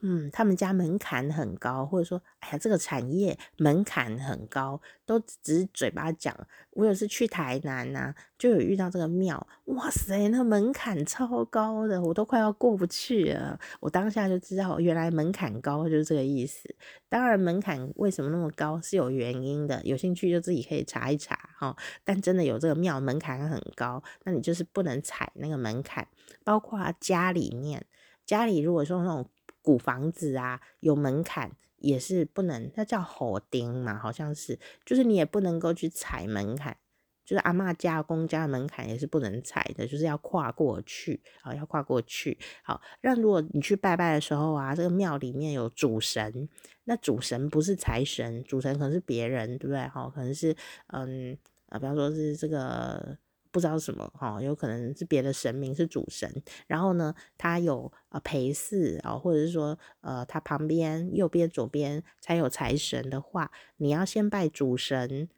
Speaker 1: 嗯，他们家门槛很高，或者说，哎呀，这个产业门槛很高，都只是嘴巴讲。我有次去台南呐、就有遇到这个庙，哇塞，那门槛超高的，我都快要过不去了。我当下就知道，原来门槛高就是这个意思。当然，门槛为什么那么高是有原因的，有兴趣就自己可以查一查哈。但真的有这个庙门槛很高，那你就是不能踩那个门槛。包括家里面，家里如果说那种古房子啊，有门槛也是不能，那叫火钉嘛，好像是，就是你也不能够去踩门槛。就是阿嬷家、公家的门槛也是不能踩的，就是要跨过去，好，要跨过去。好，那如果你去拜拜的时候啊，这个庙里面有主神，那主神不是财神，主神可能是别人，对不对？好，可能是嗯啊，比方说是这个不知道什么哈，有可能是别的神明是主神，然后呢，他有呃陪祀啊，或者是说呃，他旁边右边、左边才有财神的话，你要先拜主神。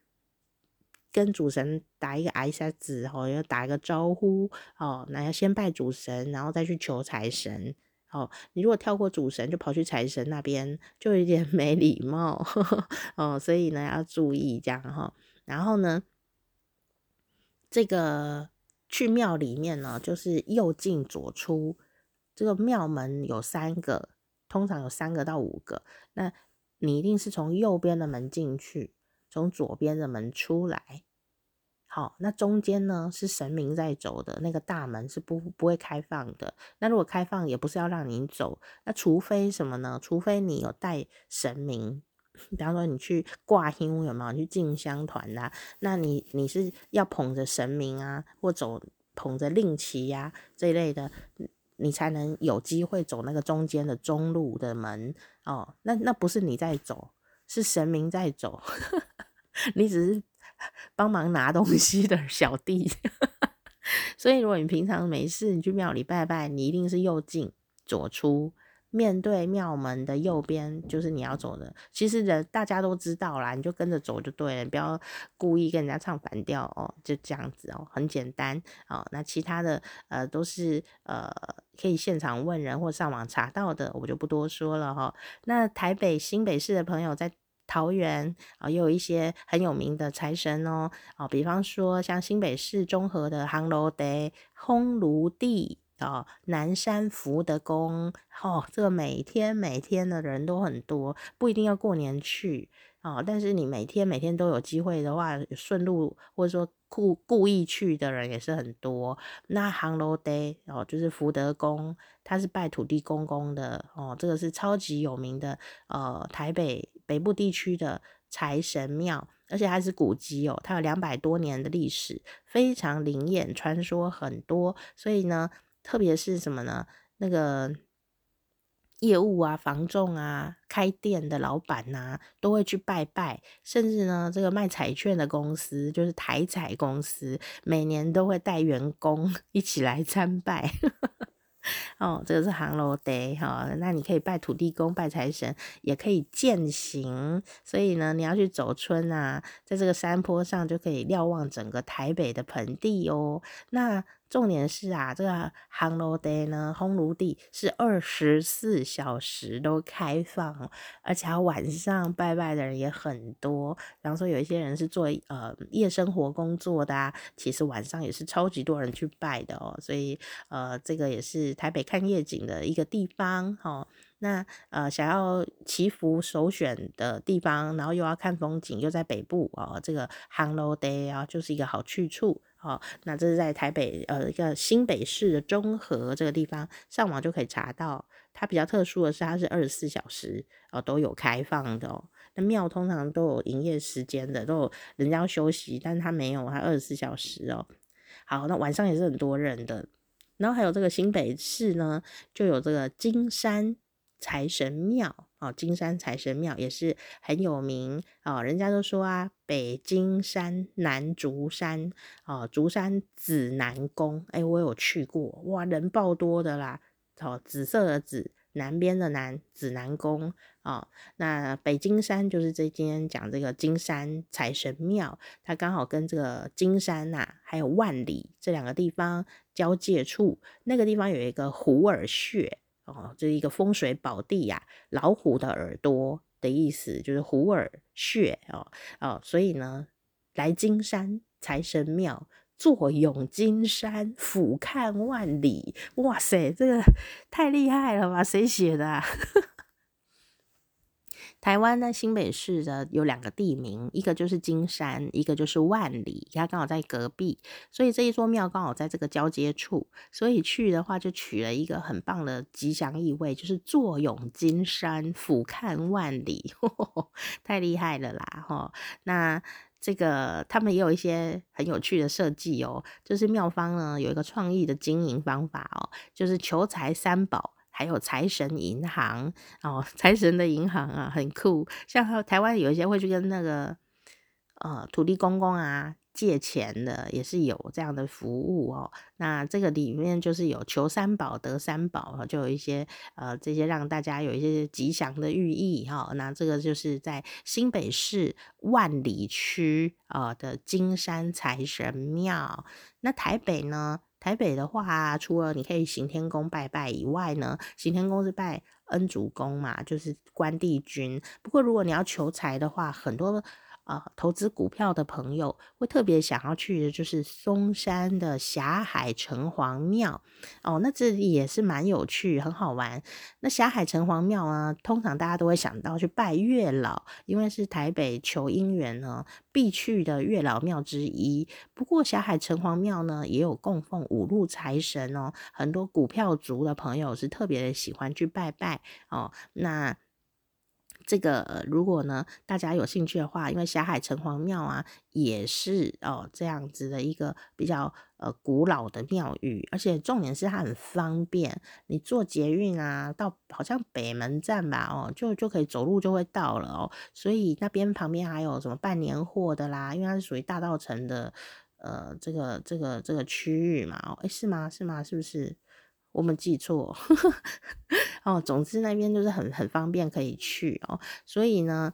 Speaker 1: 跟主神打一个挨下子哦，要打一个招呼哦，那要先拜主神，然后再去求财神哦。你如果跳过主神就跑去财神那边，就有点 [laughs] 没礼貌 [laughs] 哦。所以呢，要注意这样哈、然后呢，这个去庙里面呢，就是右进左出。这个庙门有三个，通常有三个到五个。那你一定是从右边的门进去。从左边的门出来，好，那中间呢是神明在走的那个大门是不不会开放的。那如果开放，也不是要让你走，那除非什么呢？除非你有带神明，比方说你去挂香有没有？去进香团啦，那你你是要捧着神明啊，或走捧着令旗呀这一类的，你才能有机会走那个中间的中路的门哦。那那不是你在走。是神明在走，[laughs] 你只是帮忙拿东西的小弟。[laughs] 所以，如果你平常没事，你去庙里拜拜，你一定是右进左出。面对庙门的右边就是你要走的，其实人大家都知道啦，你就跟着走就对了，不要故意跟人家唱反调哦，就这样子哦，很简单哦。那其他的呃都是呃可以现场问人或上网查到的，我就不多说了哈、哦。那台北新北市的朋友在桃园啊、也有一些很有名的财神哦，哦，比方说像新北市中和的烘炉地、烘炉地。哦，南山福德宫，哦，这个每天每天的人都很多，不一定要过年去哦，但是你每天每天都有机会的话，顺路或者说故故意去的人也是很多。那行楼 day 哦，就是福德宫，它是拜土地公公的哦，这个是超级有名的呃，台北北部地区的财神庙，而且它是古迹哦，它有两百多年的历史，非常灵验，传说很多，所以呢。特别是什么呢？那个业务啊、房仲啊、开店的老板呐、啊，都会去拜拜。甚至呢，这个卖彩券的公司，就是台彩公司，每年都会带员工 [laughs] 一起来参拜。哦，这个是烘炉地哈，那你可以拜土地公、拜财神，也可以践行。所以呢，你要去走春啊，在这个山坡上就可以瞭望整个台北的盆地哦。那重点是啊，这个烘炉地呢，烘炉地是二十四小时都开放，而且晚上拜拜的人也很多。比方说，有一些人是做呃夜生活工作的啊，其实晚上也是超级多人去拜的哦。所以呃，这个也是台北看夜景的一个地方哦。那呃，想要祈福首选的地方，然后又要看风景，又在北部哦，这个烘炉地啊，就是一个好去处。好，那这是在台北呃一个新北市的中和这个地方，上网就可以查到。它比较特殊的是，它是二十四小时哦都有开放的哦。那庙通常都有营业时间的，都有人家要休息，但它没有，它二十四小时哦。好，那晚上也是很多人的。然后还有这个新北市呢，就有这个金山财神庙。哦，金山财神庙也是很有名哦，人家都说啊，北金山南竹山，哦，竹山紫南宫，哎，我有去过，哇，人爆多的啦，哦，紫色的紫，南边的南，紫南宫，哦，那北金山就是这今天讲这个金山财神庙，它刚好跟这个金山呐、啊，还有万里这两个地方交界处，那个地方有一个虎耳穴。哦，这是一个风水宝地呀，老虎的耳朵的意思就是虎耳穴哦哦，所以呢，来金山财神庙，坐拥金山，俯瞰万里，哇塞，这个太厉害了吧？谁写的啊？[laughs] 台湾呢，新北市的有两个地名，一个就是金山，一个就是万里，它刚好在隔壁，所以这一座庙刚好在这个交接处，所以去的话就取了一个很棒的吉祥意味，就是坐拥金山，俯瞰万里，[laughs] 呵呵太厉害了啦！哈，那这个他们也有一些很有趣的设计哦，就是庙方呢有一个创意的经营方法哦，就是求财三宝。还有财神银行哦，财神的银行啊，很酷。像台湾有一些会去跟那个呃土地公公啊借钱的，也是有这样的服务哦。那这个里面就是有求三宝得三宝，就有一些呃这些让大家有一些吉祥的寓意哈。那这个就是在新北市万里区啊的金山财神庙。那台北呢？台北的话，除了你可以行天宫拜拜以外呢，行天宫是拜恩主公嘛，就是关帝君。不过如果你要求财的话，很多。呃，投资股票的朋友会特别想要去的，就是松山的霞海城隍庙哦。那这里也是蛮有趣，很好玩。那霞海城隍庙呢，通常大家都会想到去拜月老，因为是台北求姻缘呢必去的月老庙之一。不过霞海城隍庙呢，也有供奉五路财神哦，很多股票族的朋友是特别的喜欢去拜拜哦。那这个如果呢，大家有兴趣的话，因为霞海城隍庙啊，也是哦这样子的一个比较呃古老的庙宇，而且重点是它很方便，你坐捷运啊，到好像北门站吧，哦，就就可以走路就会到了哦，所以那边旁边还有什么办年货的啦，因为它是属于大道城的呃这个这个这个区域嘛，哦，诶，是吗？是吗？是不是？我们记错 [laughs] 哦，总之那边就是很很方便可以去哦，所以呢，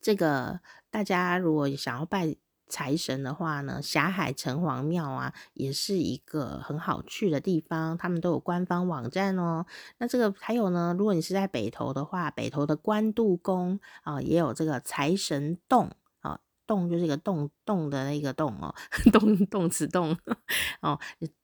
Speaker 1: 这个大家如果想要拜财神的话呢，霞海城隍庙啊，也是一个很好去的地方，他们都有官方网站哦。那这个还有呢，如果你是在北投的话，北投的关渡宫啊，也有这个财神洞啊，洞就是一个洞洞的那个洞哦，动动词动哦。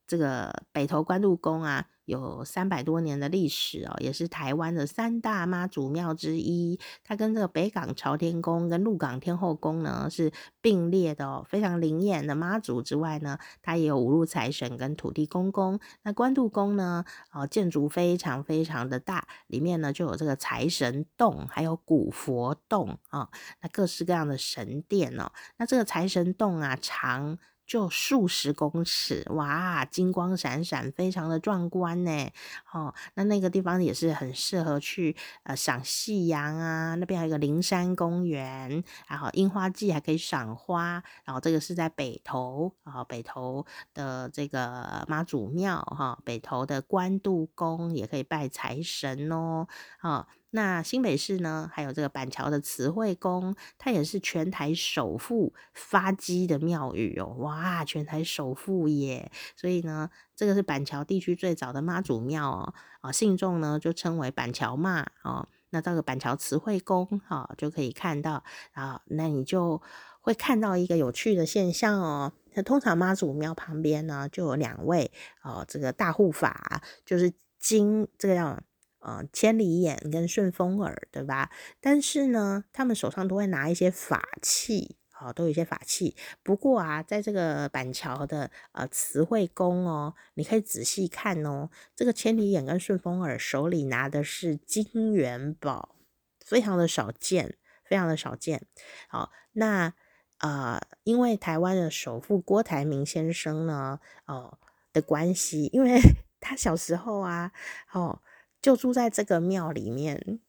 Speaker 1: 这个北投关渡宫啊，有三百多年的历史哦，也是台湾的三大妈祖庙之一。它跟这个北港朝天宫跟鹿港天后宫呢是并列的哦，非常灵验的妈祖之外呢，它也有五路财神跟土地公公。那关渡宫呢，哦，建筑非常非常的大，里面呢就有这个财神洞，还有古佛洞啊、那各式各样的神殿哦。那这个财神洞啊，长。就数十公尺，哇，金光闪闪，非常的壮观呢。哦，那那个地方也是很适合去呃赏夕阳啊。那边还有一个灵山公园，然后樱花季还可以赏花。然后这个是在北投啊，北投的这个妈祖庙哈，北投的关渡宫也可以拜财神哦，啊。那新北市呢，还有这个板桥的慈惠宫，它也是全台首富发迹的庙宇哦，哇，全台首富耶！所以呢，这个是板桥地区最早的妈祖庙哦，啊，信众呢就称为板桥妈哦。那到个板桥慈惠宫哈，就可以看到啊，那你就会看到一个有趣的现象哦。那通常妈祖庙旁边呢，就有两位哦，这个大护法就是金这个叫。呃，千里眼跟顺风耳，对吧？但是呢，他们手上都会拿一些法器，好、哦，都有一些法器。不过啊，在这个板桥的呃慈惠宫哦，你可以仔细看哦，这个千里眼跟顺风耳手里拿的是金元宝，非常的少见，非常的少见。好，那呃，因为台湾的首富郭台铭先生呢，哦的关系，因为 [laughs] 他小时候啊，哦。就住在这个庙里面，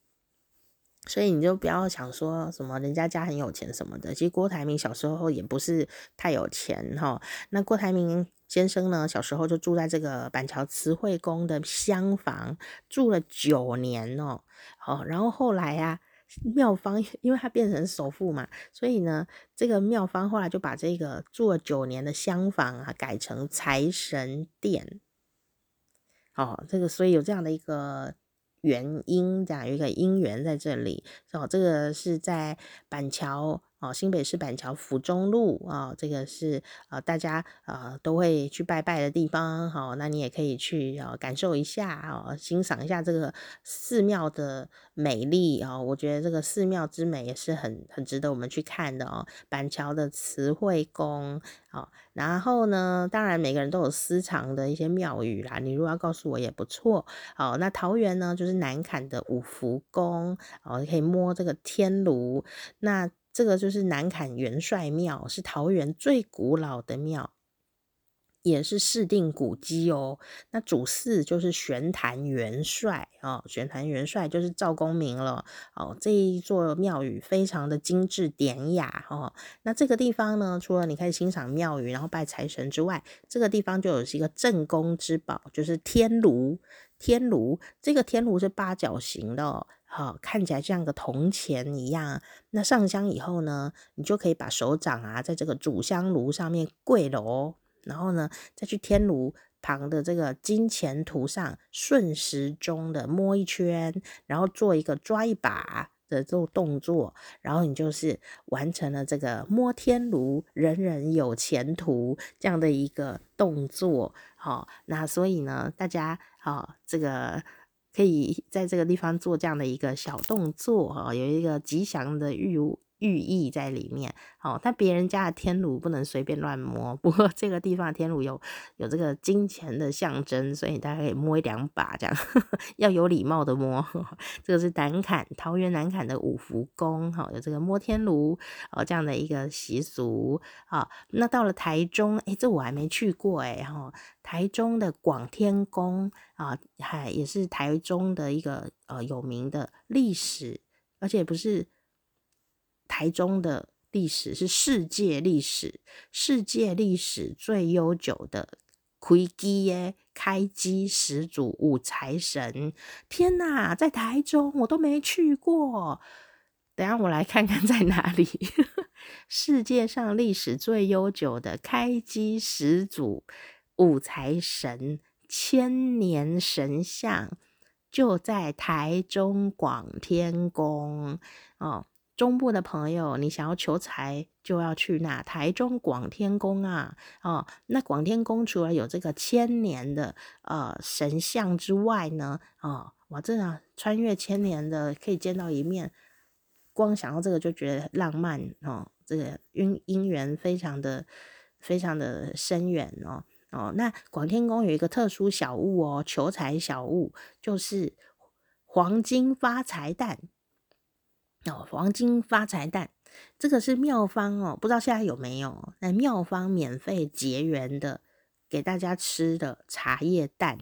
Speaker 1: 所以你就不要想说什么人家家很有钱什么的。其实郭台铭小时候也不是太有钱哈。那郭台铭先生呢，小时候就住在这个板桥慈惠宫的厢房，住了九年哦。哦，然后后来、啊，庙方因为他变成首富嘛，所以呢，这个庙方后来就把这个住了九年的厢房啊，改成财神殿。哦，这个所以有这样的一个原因，这样有一个因缘在这里。哦，这个是在板桥。哦，新北市板桥府中路啊，这个是呃大家呃都会去拜拜的地方。好，那你也可以去啊感受一下啊，欣赏一下这个寺庙的美丽啊。我觉得这个寺庙之美也是很很值得我们去看的哦。板桥的慈惠宫，好，然后呢，当然每个人都有私藏的一些庙宇啦，你如果要告诉我也不错。好，那桃园呢，就是南崁的五福宫，哦，你可以摸这个天炉，那。这个就是南崁元帅庙，是桃园最古老的庙，也是市定古迹哦。那主祀就是玄坛元帅哦，玄坛元帅就是赵公明了哦。这一座庙宇非常的精致典雅哦。那这个地方呢，除了你可以欣赏庙宇，然后拜财神之外，这个地方就有一个镇宫之宝，就是天炉。天炉，这个天炉是八角形的哦。好，看起来像个铜钱一样。那上香以后呢，你就可以把手掌啊，在这个主香炉上面跪了哦，然后呢，再去天炉旁的这个金钱图上顺时钟的摸一圈，然后做一个抓一把的这种动作，然后你就是完成了这个摸天炉，人人有前途这样的一个动作。好，那所以呢，大家好，这个。可以在这个地方做这样的一个小动作哈，有一个吉祥的寓寓意在里面，哦，但别人家的天炉不能随便乱摸。不过这个地方的天炉有有这个金钱的象征，所以大家可以摸一两把，这样呵呵 [laughs] 要有礼貌的摸。[laughs] 这个是南坎桃园南坎的五福宫，哈，有这个摸天炉哦这样的一个习俗啊。那到了台中，诶，这我还没去过诶，哈，台中的广天宫啊，还也是台中的一个呃有名的历史，而且不是。台中的历史是世界历史，世界历史最悠久的开基耶开基始祖五财神。天哪，在台中我都没去过，等下我来看看在哪里。[laughs] 世界上历史最悠久的开基始祖五财神千年神像就在台中广天宫哦。中部的朋友，你想要求财，就要去那台中广天宫啊！哦，那广天宫除了有这个千年的呃神像之外呢，哦，哇，真的穿越千年的可以见到一面，光想到这个就觉得浪漫哦，这个姻姻缘非常的非常的深远哦哦。那广天宫有一个特殊小物哦，求财小物就是黄金发财蛋。哦，黄金发财蛋，这个是妙方哦，不知道现在有没有？那妙方免费结缘的，给大家吃的茶叶蛋。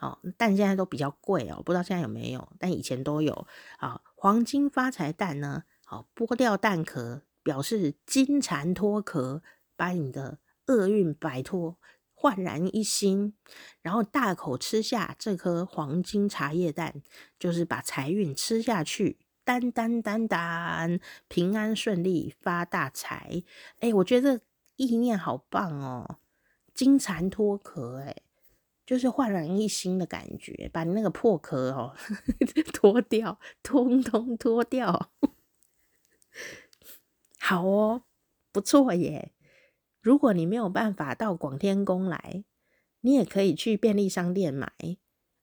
Speaker 1: 哦，蛋现在都比较贵哦，不知道现在有没有？但以前都有。啊，黄金发财蛋呢？好，剥掉蛋壳，表示金蝉脱壳，把你的厄运摆脱，焕然一新。然后大口吃下这颗黄金茶叶蛋，就是把财运吃下去。单单单单平安顺利发大财，哎，我觉得意念好棒哦！金蝉脱壳，哎，就是焕然一新的感觉，把你那个破壳哦 [laughs] 脱掉，通通脱掉。好哦，不错耶！如果你没有办法到广天宫来，你也可以去便利商店买。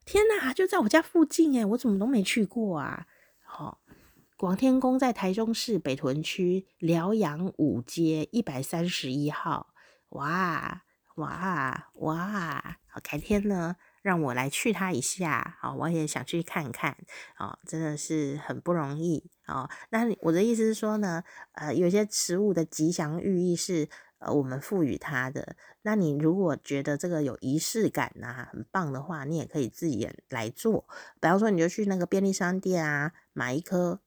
Speaker 1: 天哪，就在我家附近哎，我怎么都没去过啊？好、哦。广天宫在台中市北屯区辽阳五街一百三十一号。哇哇哇！改天呢，让我来去他一下。好，我也想去看看。哦，真的是很不容易。哦，那我的意思是说呢，呃，有些食物的吉祥寓意是呃我们赋予它的。那你如果觉得这个有仪式感啊，很棒的话，你也可以自己来做。比方说，你就去那个便利商店啊，买一颗。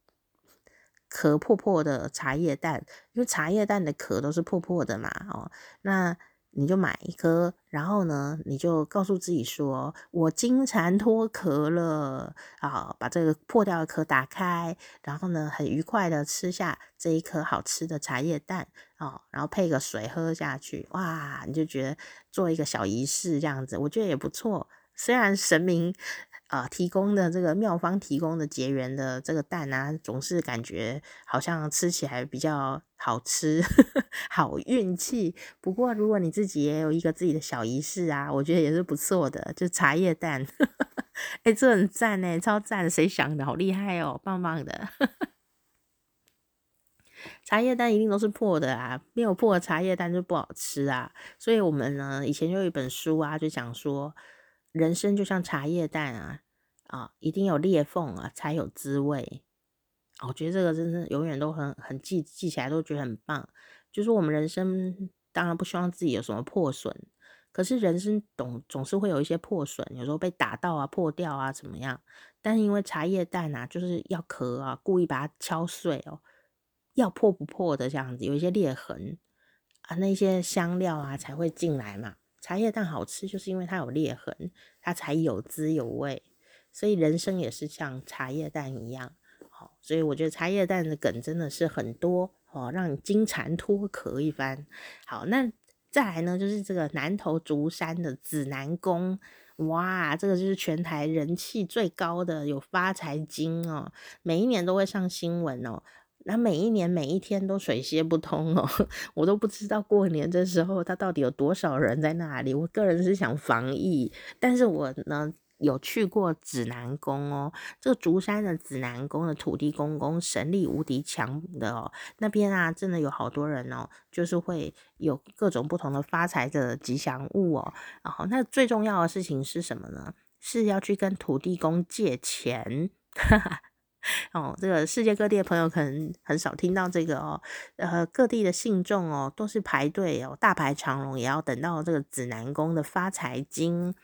Speaker 1: 壳破破的茶叶蛋，因为茶叶蛋的壳都是破破的嘛，哦，那你就买一颗，然后呢，你就告诉自己说：“我金蝉脱壳了。”啊，把这个破掉的壳打开，然后呢，很愉快的吃下这一颗好吃的茶叶蛋，哦，然后配个水喝下去，哇，你就觉得做一个小仪式这样子，我觉得也不错。虽然神明。啊、提供的这个妙方提供的结缘的这个蛋啊，总是感觉好像吃起来比较好吃，[laughs] 好运气。不过如果你自己也有一个自己的小仪式啊，我觉得也是不错的，就茶叶蛋。[laughs] 哎、欸，这很赞呢，超赞！谁想的？好厉害哦，棒棒的。茶叶蛋一定都是破的啊，没有破的茶叶蛋就不好吃啊。所以我们呢，以前就有一本书啊，就讲说。人生就像茶叶蛋啊，啊，一定有裂缝啊，才有滋味。我觉得这个真是永远都很很记记起来都觉得很棒。就是我们人生当然不希望自己有什么破损，可是人生总总是会有一些破损，有时候被打到啊、破掉啊怎么样？但是因为茶叶蛋啊，就是要壳啊，故意把它敲碎哦，要破不破的这样子，有一些裂痕啊，那些香料啊才会进来嘛。茶叶蛋好吃，就是因为它有裂痕，它才有滋有味。所以人生也是像茶叶蛋一样，好，所以我觉得茶叶蛋的梗真的是很多哦，让你金蝉脱壳一番。好，那再来呢，就是这个南投竹山的紫南宫，哇，这个就是全台人气最高的，有发财金哦，每一年都会上新闻哦。那每一年每一天都水泄不通哦，[laughs] 我都不知道过年这时候他到底有多少人在那里。我个人是想防疫，但是我呢有去过指南宫哦，这个竹山的指南宫的土地公公神力无敌强的哦，那边啊真的有好多人哦，就是会有各种不同的发财的吉祥物哦。然后那最重要的事情是什么呢？是要去跟土地公借钱。[laughs] 哦，这个世界各地的朋友可能很少听到这个哦，呃，各地的信众哦都是排队哦，大排长龙，也要等到这个指南宫的发财金。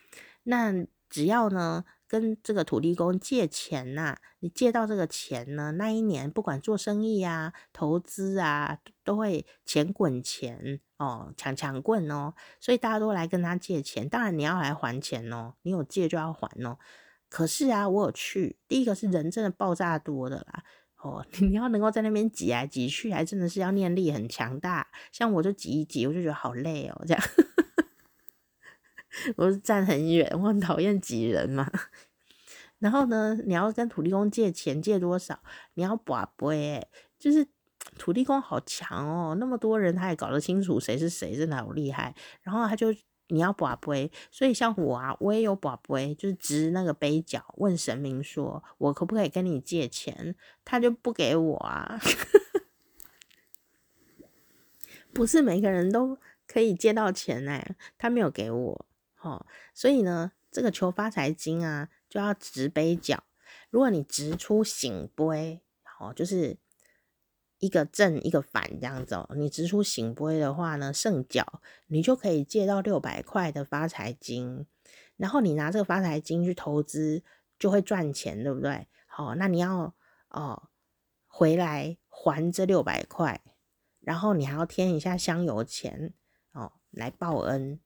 Speaker 1: 那只要呢跟这个土地公借钱呐、你借到这个钱呢，那一年不管做生意啊、投资啊，都会钱滚钱哦，抢抢棍哦，所以大家都来跟他借钱。当然你要来还钱哦，你有借就要还哦。可是啊，我有去。第一个是人真的爆炸多的啦，哦，[laughs] 你要能够在那边挤来挤去，还真的是要念力很强大。像我就挤一挤，我就觉得好累哦，这样。[laughs] 我是站很远，我很讨厌挤人嘛。然后呢，你要跟土地公借钱，借多少？你要跋杯，就是 [tsk] 土地公好强哦，那么多人他也搞得清楚谁是谁，真的好厉害。然后他就。你要把杯，所以像我啊，我也有把杯，就是掷那个杯角，问神明说，我可不可以跟你借钱？他就不给我啊，[laughs] 不是每个人都可以借到钱哎，他没有给我，哦，所以呢，这个求发财金啊，就要掷杯角，如果你直出醒杯，哦，就是。一个正一个反这样子哦，你直出圣杯的话呢，圣角你就可以借到六百块的发财金，然后你拿这个发财金去投资就会赚钱，对不对？好，那你要哦回来还这六百块，然后你还要添一下香油钱哦来报恩。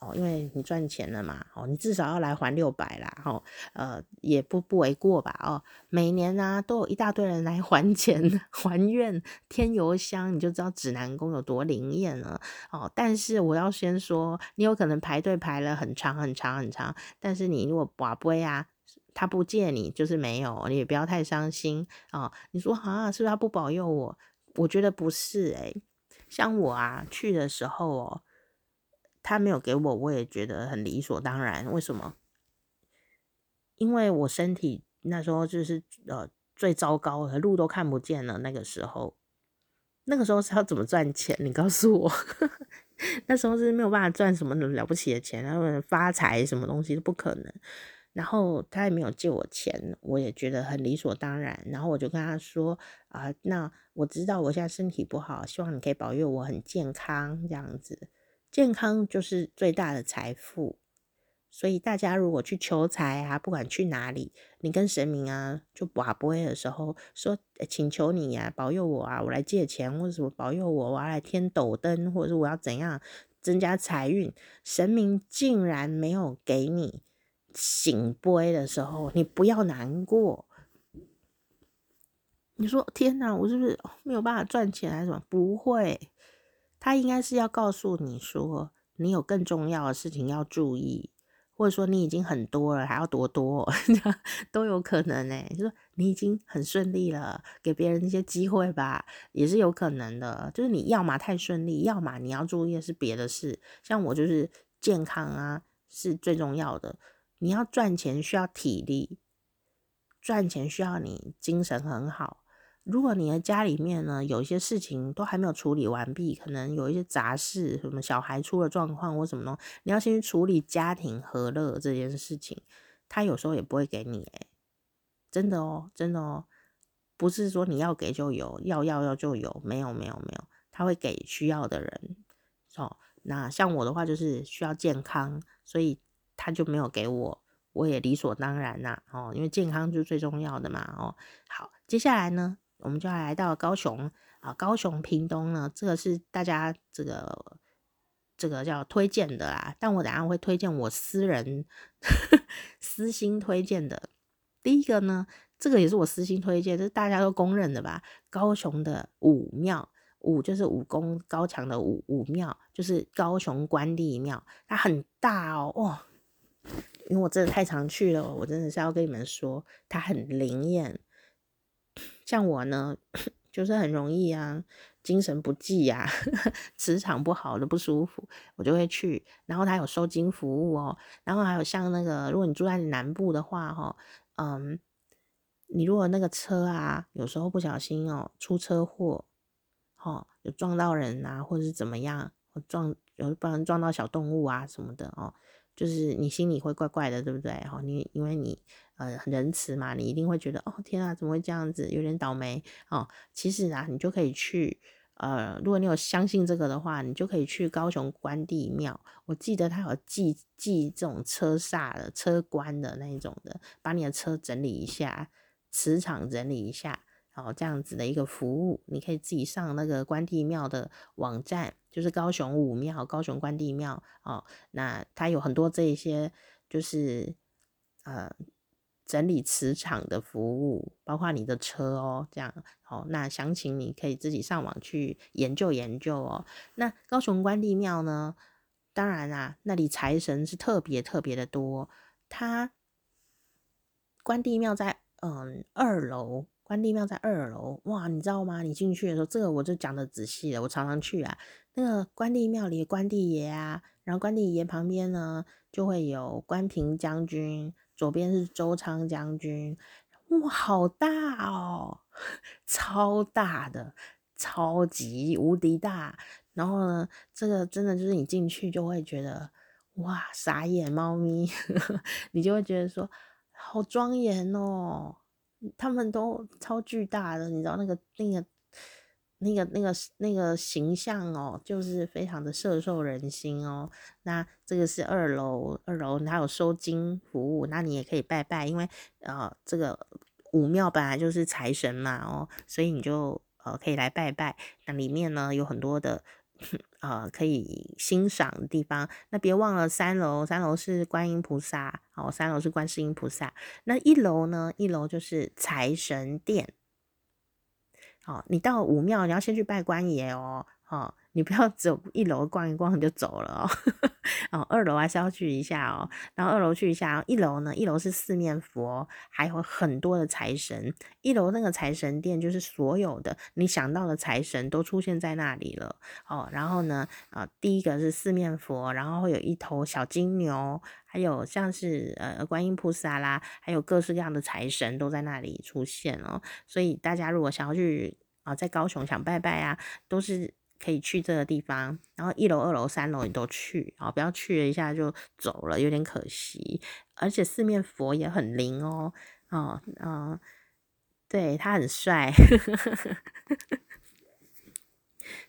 Speaker 1: 哦，因为你赚钱了嘛，哦，你至少要来还六百啦，哦，呃，也不不为过吧，哦，每年呢、都有一大堆人来还钱 [laughs] 还愿添油香，你就知道指南宫有多灵验了，哦，但是我要先说，你有可能排队排了很长很长很长，但是你如果跋杯啊，他不借你就是没有，你也不要太伤心啊、哦，你说啊，是不是他不保佑我？我觉得不是诶、像我啊去的时候哦。他没有给我，我也觉得很理所当然。为什么？因为我身体那时候就是呃最糟糕的，路都看不见了。那个时候，那个时候是要怎么赚钱？你告诉我，[laughs] 那时候是没有办法赚什么了不起的钱，然后发财什么东西都不可能。然后他也没有借我钱，我也觉得很理所当然。然后我就跟他说啊、那我知道我现在身体不好，希望你可以保佑我很健康这样子。健康就是最大的财富，所以大家如果去求财啊，不管去哪里，你跟神明啊就跋杯的时候说，请求你呀、啊，保佑我啊，我来借钱，或者什么保佑我，我要来添斗灯，或者是我要怎样增加财运，神明竟然没有给你醒波的时候，你不要难过。你说天哪，我是不是没有办法赚钱还是什么？不会。他应该是要告诉你说，你有更重要的事情要注意，或者说你已经很多了，还要多多，[laughs] 都有可能呢。就说你已经很顺利了，给别人一些机会吧，也是有可能的。就是你要么太顺利，要么你要注意的是别的事。像我就是健康啊，是最重要的。你要赚钱需要体力，赚钱需要你精神很好。如果你的家里面呢，有一些事情都还没有处理完毕，可能有一些杂事，什么小孩出了状况或什么呢，你要先去处理家庭和乐这件事情，他有时候也不会给你，诶，真的哦，真的哦，不是说你要给就有，要要要就有，没有没有没有，他会给需要的人，哦，那像我的话就是需要健康，所以他就没有给我，我也理所当然啦，哦，因为健康就是最重要的嘛，哦，好，接下来呢？我们就要来到高雄啊，高雄屏东呢，这个是大家这个这个叫推荐的啦。但我等下会推荐我私人私心推荐的。第一个呢，这个也是我私心推荐，这是大家都公认的吧？高雄的武庙，武就是武功高强的武，武庙就是高雄关帝庙，它很大哦，哦，因为我真的太常去了，我真的是要跟你们说，它很灵验。像我呢，[coughs] 就是很容易啊，精神不济呀、啊，[laughs] 磁场不好的不舒服，我就会去。然后他有收金服务哦，然后还有像那个，如果你住在南部的话，哈，嗯，你如果那个车啊，有时候不小心哦出车祸，哦，有撞到人啊，或者是怎么样，撞有不然撞到小动物啊什么的哦。就是你心里会怪怪的，对不对？哈，你因为你呃仁慈嘛，你一定会觉得哦天啊，怎么会这样子，有点倒霉哦。其实啊，你就可以去呃，如果你有相信这个的话，你就可以去高雄关帝庙。我记得他有寄寄这种车煞的车关的那一种的，把你的车整理一下，磁场整理一下。然后，这样子的一个服务，你可以自己上那个关帝庙的网站，就是高雄武庙、高雄关帝庙哦。那它有很多这一些，就是呃整理磁场的服务，包括你的车哦，这样哦。那详情你可以自己上网去研究研究哦。那高雄关帝庙呢，当然啊，那里财神是特别特别的多。它关帝庙在嗯二楼。关帝庙在二楼，哇，你知道吗？你进去的时候，这个我就讲得仔细了。我常常去啊，那个关帝庙里的关帝爷啊，然后关帝爷旁边呢，就会有关平将军，左边是周昌将军，哇，好大哦，[laughs] 超大的，超级无敌大。然后呢，这个真的就是你进去就会觉得，哇，傻眼猫咪，[laughs] 你就会觉得说，好庄严哦。他们都超巨大的，你知道那个那个那个那个那个形象哦，就是非常的摄受人心哦。那这个是二楼，二楼还有收金服务，那你也可以拜拜，因为呃这个武庙本来就是财神嘛哦，所以你就呃可以来拜拜。那里面呢有很多的。呃，可以欣赏的地方。那别忘了三楼，三楼是观音菩萨，哦，三楼是观世音菩萨。那一楼呢？一楼就是财神殿。好，你到武庙，你要先去拜关爷哦，哦。你不要走一楼逛一逛就走了哦，[laughs] 哦，二楼还是要去一下哦，然后二楼去一下，一楼呢，一楼是四面佛，还有很多的财神，一楼那个财神殿就是所有的你想到的财神都出现在那里了。哦，然后呢，啊、呃，第一个是四面佛，然后会有一头小金牛，还有像是呃观音菩萨啦，还有各式各样的财神都在那里出现哦，所以大家如果想要去啊、在高雄想拜拜啊，都是。可以去这个地方，然后一楼、二楼、三楼你都去，好，不要去了一下就走了，有点可惜。而且四面佛也很灵哦，哦，嗯，对，他很帅。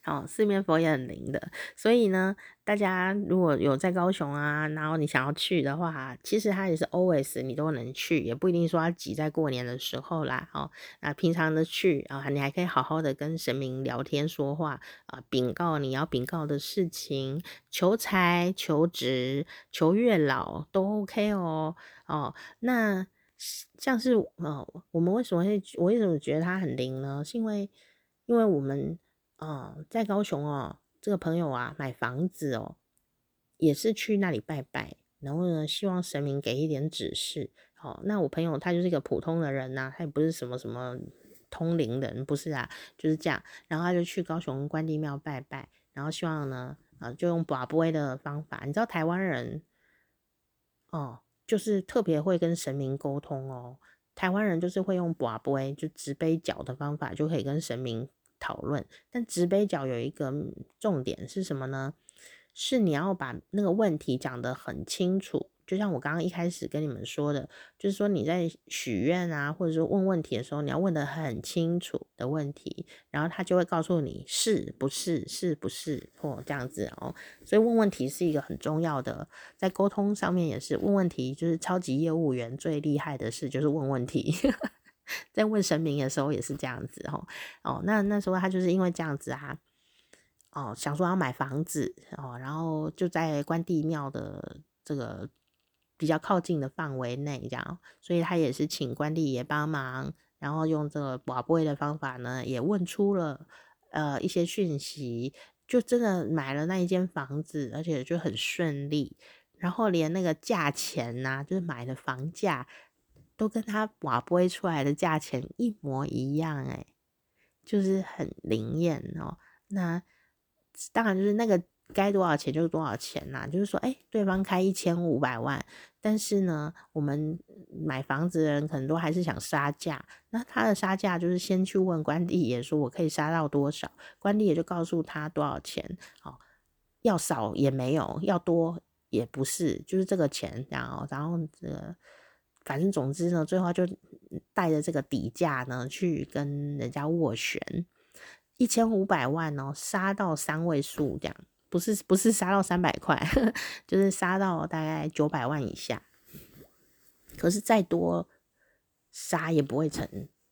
Speaker 1: 好，四面佛也很灵的，所以呢，大家如果有在高雄啊，然后你想要去的话，其实它也是 always 你都能去，也不一定说要挤在过年的时候啦。哦，那平常的去啊，你还可以好好的跟神明聊天说话啊，禀告你要禀告的事情，求财、求职、求月老都 OK 哦。哦，那像是呃，我们为什么会我为什么觉得它很灵呢？是因为因为我们。哦，在高雄哦，这个朋友啊，买房子哦，也是去那里拜拜，然后呢，希望神明给一点指示。哦，那我朋友他就是一个普通的人呐、他也不是什么什么通灵人，不是啊，就是这样。然后他就去高雄关帝庙拜拜，然后希望呢，啊，就用跋杯的方法。你知道台湾人哦，就是特别会跟神明沟通哦。台湾人就是会用跋杯，就直杯脚的方法，就可以跟神明。讨论，但直杯角有一个重点是什么呢？是你要把那个问题讲得很清楚。就像我刚刚一开始跟你们说的，就是说你在许愿啊，或者说问问题的时候，你要问得很清楚的问题，然后他就会告诉你是不是，是不是，或这样子哦。所以问问题是一个很重要的，在沟通上面也是问问题，就是超级业务员最厉害的事就是问问题。在问神明的时候也是这样子哦，哦，那那时候他就是因为这样子啊，哦，想说要买房子哦，然后就在关帝庙的这个比较靠近的范围内这样，所以他也是请关帝爷帮忙，然后用这个跋杯的方法呢，也问出了呃一些讯息，就真的买了那一间房子，而且就很顺利，然后连那个价钱呐、就是买的房价。都跟他跋杯出来的价钱一模一样，哎，就是很灵验哦。那当然就是那个该多少钱就是多少钱啦，就是说，哎，对方开一千五百万，但是呢，我们买房子的人可能都还是想杀价。那他的杀价就是先去问关帝爷说，我可以杀到多少？关帝爷就告诉他多少钱。哦，要少也没有，要多也不是，就是这个钱。然后，然后这个，反正总之呢，最后就带着这个底价呢去跟人家斡旋。一千五百万哦，杀到三位数这样，不是不是杀到三百块，[laughs] 就是杀到大概九百万以下。可是再多杀也不会成，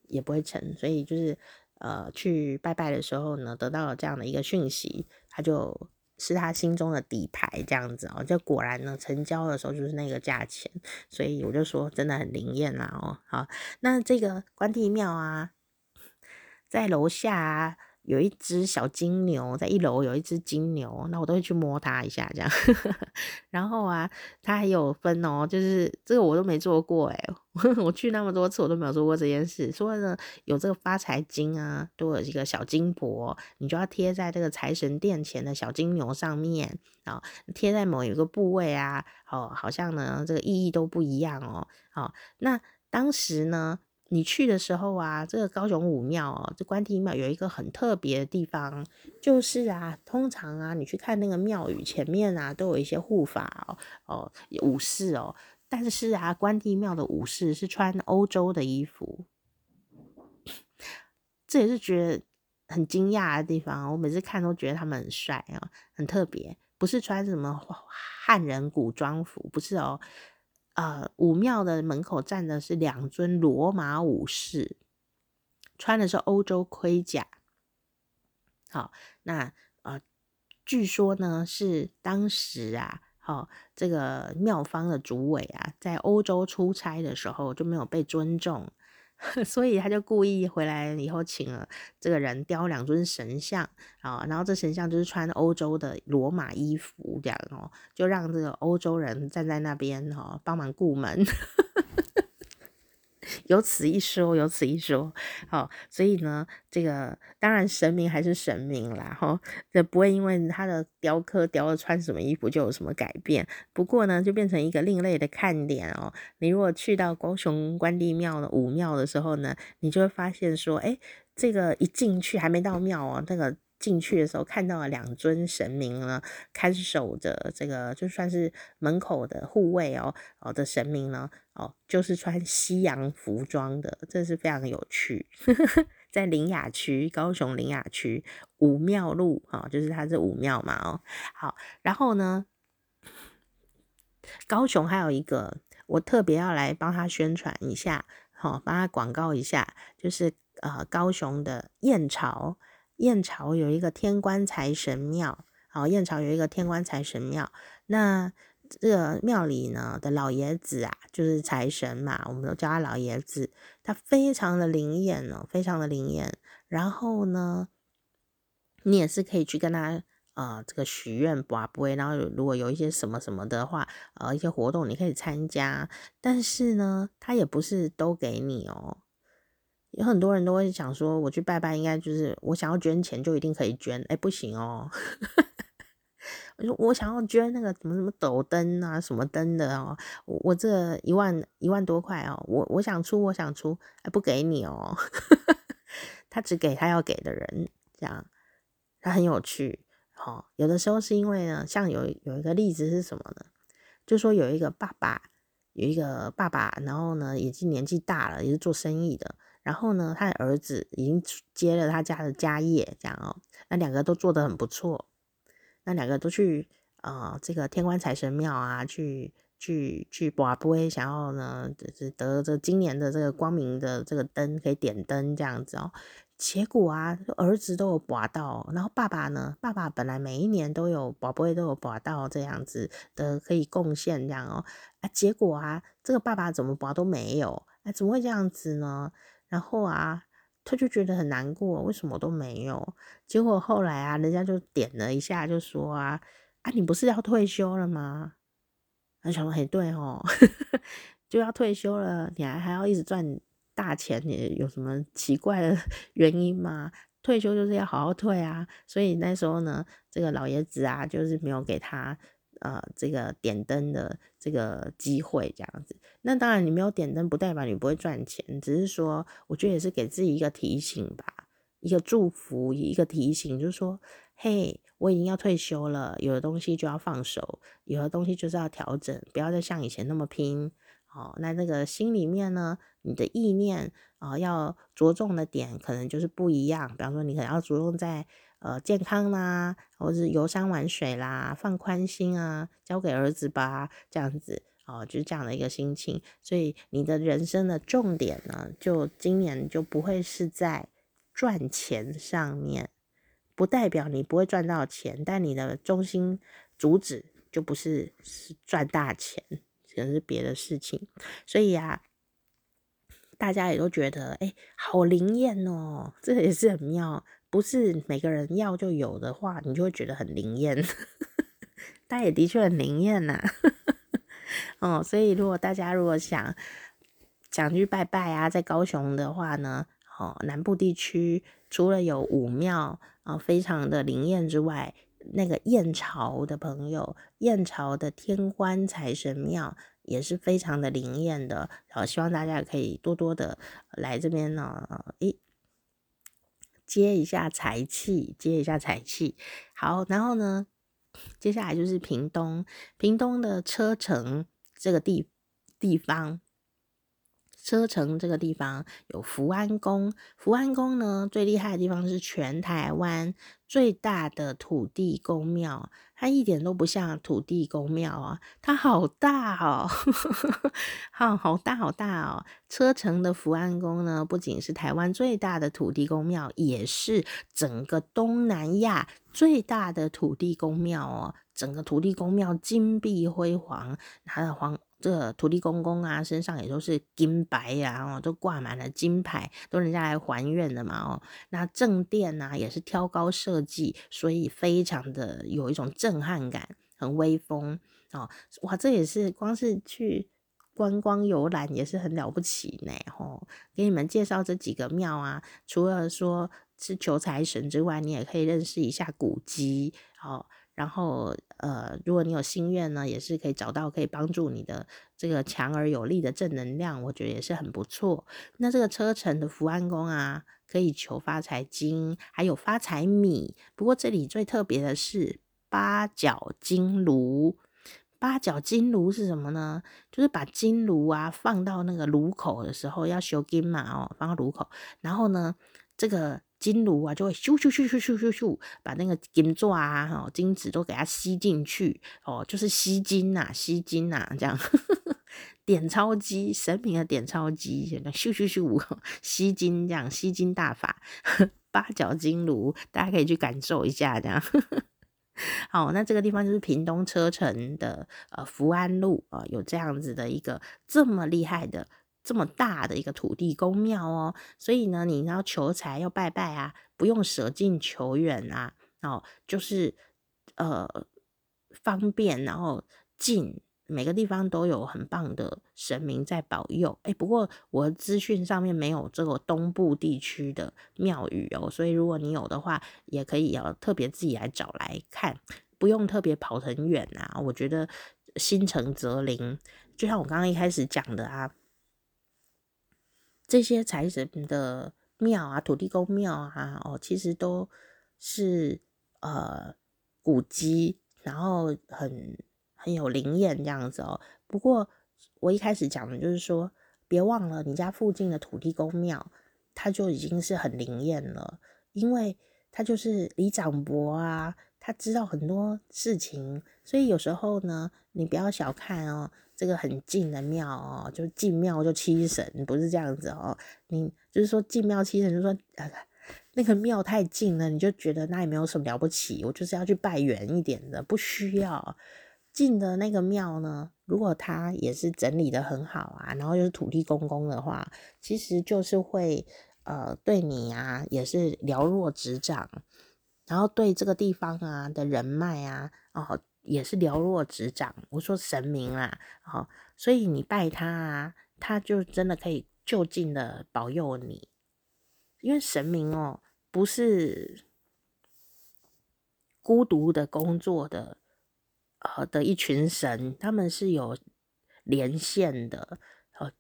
Speaker 1: 也不会成。所以就是呃，去拜拜的时候呢，得到了这样的一个讯息，他就是他心中的底牌这样子哦。就果然呢，成交的时候就是那个价钱。所以我就说真的很灵验啦哦。好，那这个关帝庙啊，在楼下啊。有一只小金牛在一楼，有一只金牛，那我都会去摸它一下，这样。[laughs] 然后啊，它还有分哦，就是这个我都没做过哎，[laughs] 我去那么多次，我都没有做过这件事。说呢，有这个发财金啊，都有一个小金箔，你就要贴在这个财神殿前的小金牛上面啊，贴在某一个部位啊，哦，好像呢这个意义都不一样哦。好，那当时呢，你去的时候啊，这个高雄武庙哦，这关帝庙有一个很特别的地方，就是啊，通常啊，你去看那个庙宇前面啊，都有一些护法哦，哦，武士哦，但是啊，关帝庙的武士是穿欧洲的衣服，这也是觉得很惊讶的地方。我每次看都觉得他们很帅啊，很特别，不是穿什么汉人古装服，不是哦。呃，武庙的门口站的是两尊罗马武士，穿的是欧洲盔甲。好，那呃，据说呢是当时啊，好、哦、这个庙方的主委啊，在欧洲出差的时候就没有被尊重。[laughs] 所以他就故意回来以后，请了这个人雕两尊神像啊，然后这神像就是穿欧洲的罗马衣服这样哦，就让这个欧洲人站在那边哈，帮忙顾门。有此一说，有此一说，好，所以呢，这个当然神明还是神明啦，哈，这不会因为他的雕刻雕的穿什么衣服就有什么改变。不过呢，就变成一个另类的看点哦。你如果去到高雄关帝庙的武庙的时候呢，你就会发现说，哎，这个一进去还没到庙哦，这个。进去的时候看到了两尊神明呢，看守着这个就算是门口的护卫哦哦的神明呢哦，就是穿西洋服装的，这是非常有趣。[laughs] 在林雅区，高雄林雅区武庙路啊、哦，就是它是武庙嘛哦。好，然后呢，高雄还有一个我特别要来帮他宣传一下，好、哦，帮他广告一下，就是呃高雄的燕巢。燕巢有一个天官财神庙，好，燕巢有一个天官财神庙。那这个庙里呢的老爷子啊，就是财神嘛，我们都叫他老爷子。他非常的灵验哦，非常的灵验。然后呢，你也是可以去跟他呃这个许愿不啊不会，然后如果有一些什么什么的话，呃一些活动你可以参加。但是呢，他也不是都给你哦。有很多人都会想说，我去拜拜，应该就是我想要捐钱就一定可以捐，哎，不行哦。[laughs] 我说我想要捐那个什么什么斗灯啊，什么灯的哦，我这一万一万多块哦，我我想出，我想出，哎，不给你哦。[laughs] 他只给他要给的人，这样他很有趣。好，有的时候是因为呢，像有有一个例子是什么呢？就说有一个爸爸，有一个爸爸，然后呢，已经年纪大了，也是做生意的。然后呢，他的儿子已经接了他家的家业，这样哦，那两个都做得很不错，那两个都去呃这个天官财神庙啊，去去去拔杯，想要呢就是得这今年的这个光明的这个灯可以点灯这样子哦。结果啊，儿子都有拔到，然后爸爸呢，爸爸本来每一年都有拔杯都有拔到这样子的可以贡献这样哦，啊结果啊，这个爸爸怎么拔都没有，哎，怎么会这样子呢？然后啊，他就觉得很难过，为什么都没有？结果后来啊，人家就点了一下，就说啊，啊，你不是要退休了吗？他想说，嘿，对哦，[laughs] 就要退休了，你还还要一直赚大钱你有什么奇怪的 [laughs] 原因吗？退休就是要好好退啊。所以那时候呢，这个老爷子啊，就是没有给他呃这个点灯的这个机会，这样子。那当然，你没有点灯不代表你不会赚钱，只是说，我觉得也是给自己一个提醒吧，一个祝福，一个提醒，就是说，嘿，我已经要退休了，有的东西就要放手，有的东西就是要调整，不要再像以前那么拼。哦，那那个心里面呢，你的意念啊、要着重的点可能就是不一样。比方说，你可能要着重在呃健康啦，或是游山玩水啦，放宽心啊，交给儿子吧，这样子哦，就是这样的一个心情。所以你的人生的重点呢，就今年就不会是在赚钱上面，不代表你不会赚到钱，但你的中心主旨就不是是赚大钱。可能是别的事情，所以呀、啊，大家也都觉得，哎、好灵验哦，这也是很妙。不是每个人要就有的话，你就会觉得很灵验。[laughs] 但也的确很灵验呐，[laughs] 哦，所以如果大家如果想想去拜拜啊，在高雄的话呢，哦，南部地区除了有武庙啊、哦，非常的灵验之外，那个燕巢的朋友，燕巢的天官财神庙也是非常的灵验的，然后希望大家可以多多的来这边呢，一，接一下财气，接一下财气。好，然后呢，接下来就是屏东，屏东的车城这个地地方。车城这个地方有福安宫，福安宫呢，最厉害的地方是全台湾最大的土地公庙，它一点都不像土地公庙啊，它好大哦，[laughs] 好好大好大哦。车城的福安宫呢，不仅是台湾最大的土地公庙，也是整个东南亚最大的土地公庙哦。整个土地公庙金碧辉煌，它的黄。这土地公公啊，身上也都是金白呀，哦，都挂满了金牌，都人家来还愿的嘛，哦，那正殿呢，也是挑高设计，所以非常的有一种震撼感，很威风哦，哇，这也是光是去观光游览也是很了不起呢，哦，给你们介绍这几个庙啊，除了说是求财神之外，你也可以认识一下古迹，哦。然后，呃，如果你有心愿呢，也是可以找到可以帮助你的这个强而有力的正能量，我觉得也是很不错。那这个车城的福安宫啊，可以求发财金，还有发财米。不过这里最特别的是八角金炉。八角金炉是什么呢？就是把金炉啊放到那个炉口的时候要修金嘛，哦，放到炉口，然后呢，这个。金炉啊，就会咻咻咻咻咻咻咻，把那个金爪啊、哈金子都给它吸进去哦，就是吸金呐、啊，吸金呐、啊，这样呵呵 [laughs] 点钞机，神明的点钞机，咻咻咻，吸金这样，吸金大法，八角金炉，大家可以去感受一下这样。[laughs] 好，那这个地方就是屏东车城的呃福安路啊、有这样子的一个这么厉害的。这么大的一个土地公庙哦，所以呢，你要求财要拜拜啊，不用舍近求远啊，哦，就是呃方便，然后近，每个地方都有很棒的神明在保佑。哎，不过我资讯上面没有这个东部地区的庙宇哦，所以如果你有的话，也可以要特别自己来找来看，不用特别跑很远啊。我觉得心诚则灵，就像我刚刚一开始讲的啊。这些财神的庙啊，土地公庙啊，哦，其实都是呃古迹，然后很很有灵验这样子哦。不过我一开始讲的就是说，别忘了你家附近的土地公庙，它就已经是很灵验了，因为它就是李长伯啊，他知道很多事情，所以有时候呢，你不要小看哦。这个很近的庙哦，就进庙就七神，不是这样子哦。你就是说进庙七神，就说呃，那个庙太近了，你就觉得那也没有什么了不起。我就是要去拜远一点的，不需要近的那个庙呢。如果它也是整理得很好啊，然后又是土地公公的话，其实就是会呃对你啊也是了若指掌，然后对这个地方啊的人脉啊哦。也是了若指掌，我说神明啦，好，所以你拜他啊，他就真的可以就近的保佑你，因为神明哦，不是孤独的工作的，呃的一群神，他们是有连线的，呃，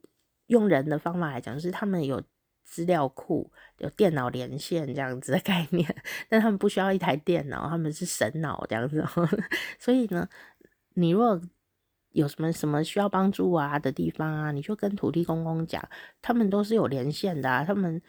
Speaker 1: 用人的方法来讲，就是他们有资料库，有电脑连线这样子的概念，[laughs] 但他们不需要一台电脑，他们是神脑这样子，[laughs] 所以呢，你若有什么什么需要帮助啊的地方啊，你就跟土地公公讲，他们都是有连线的啊，他们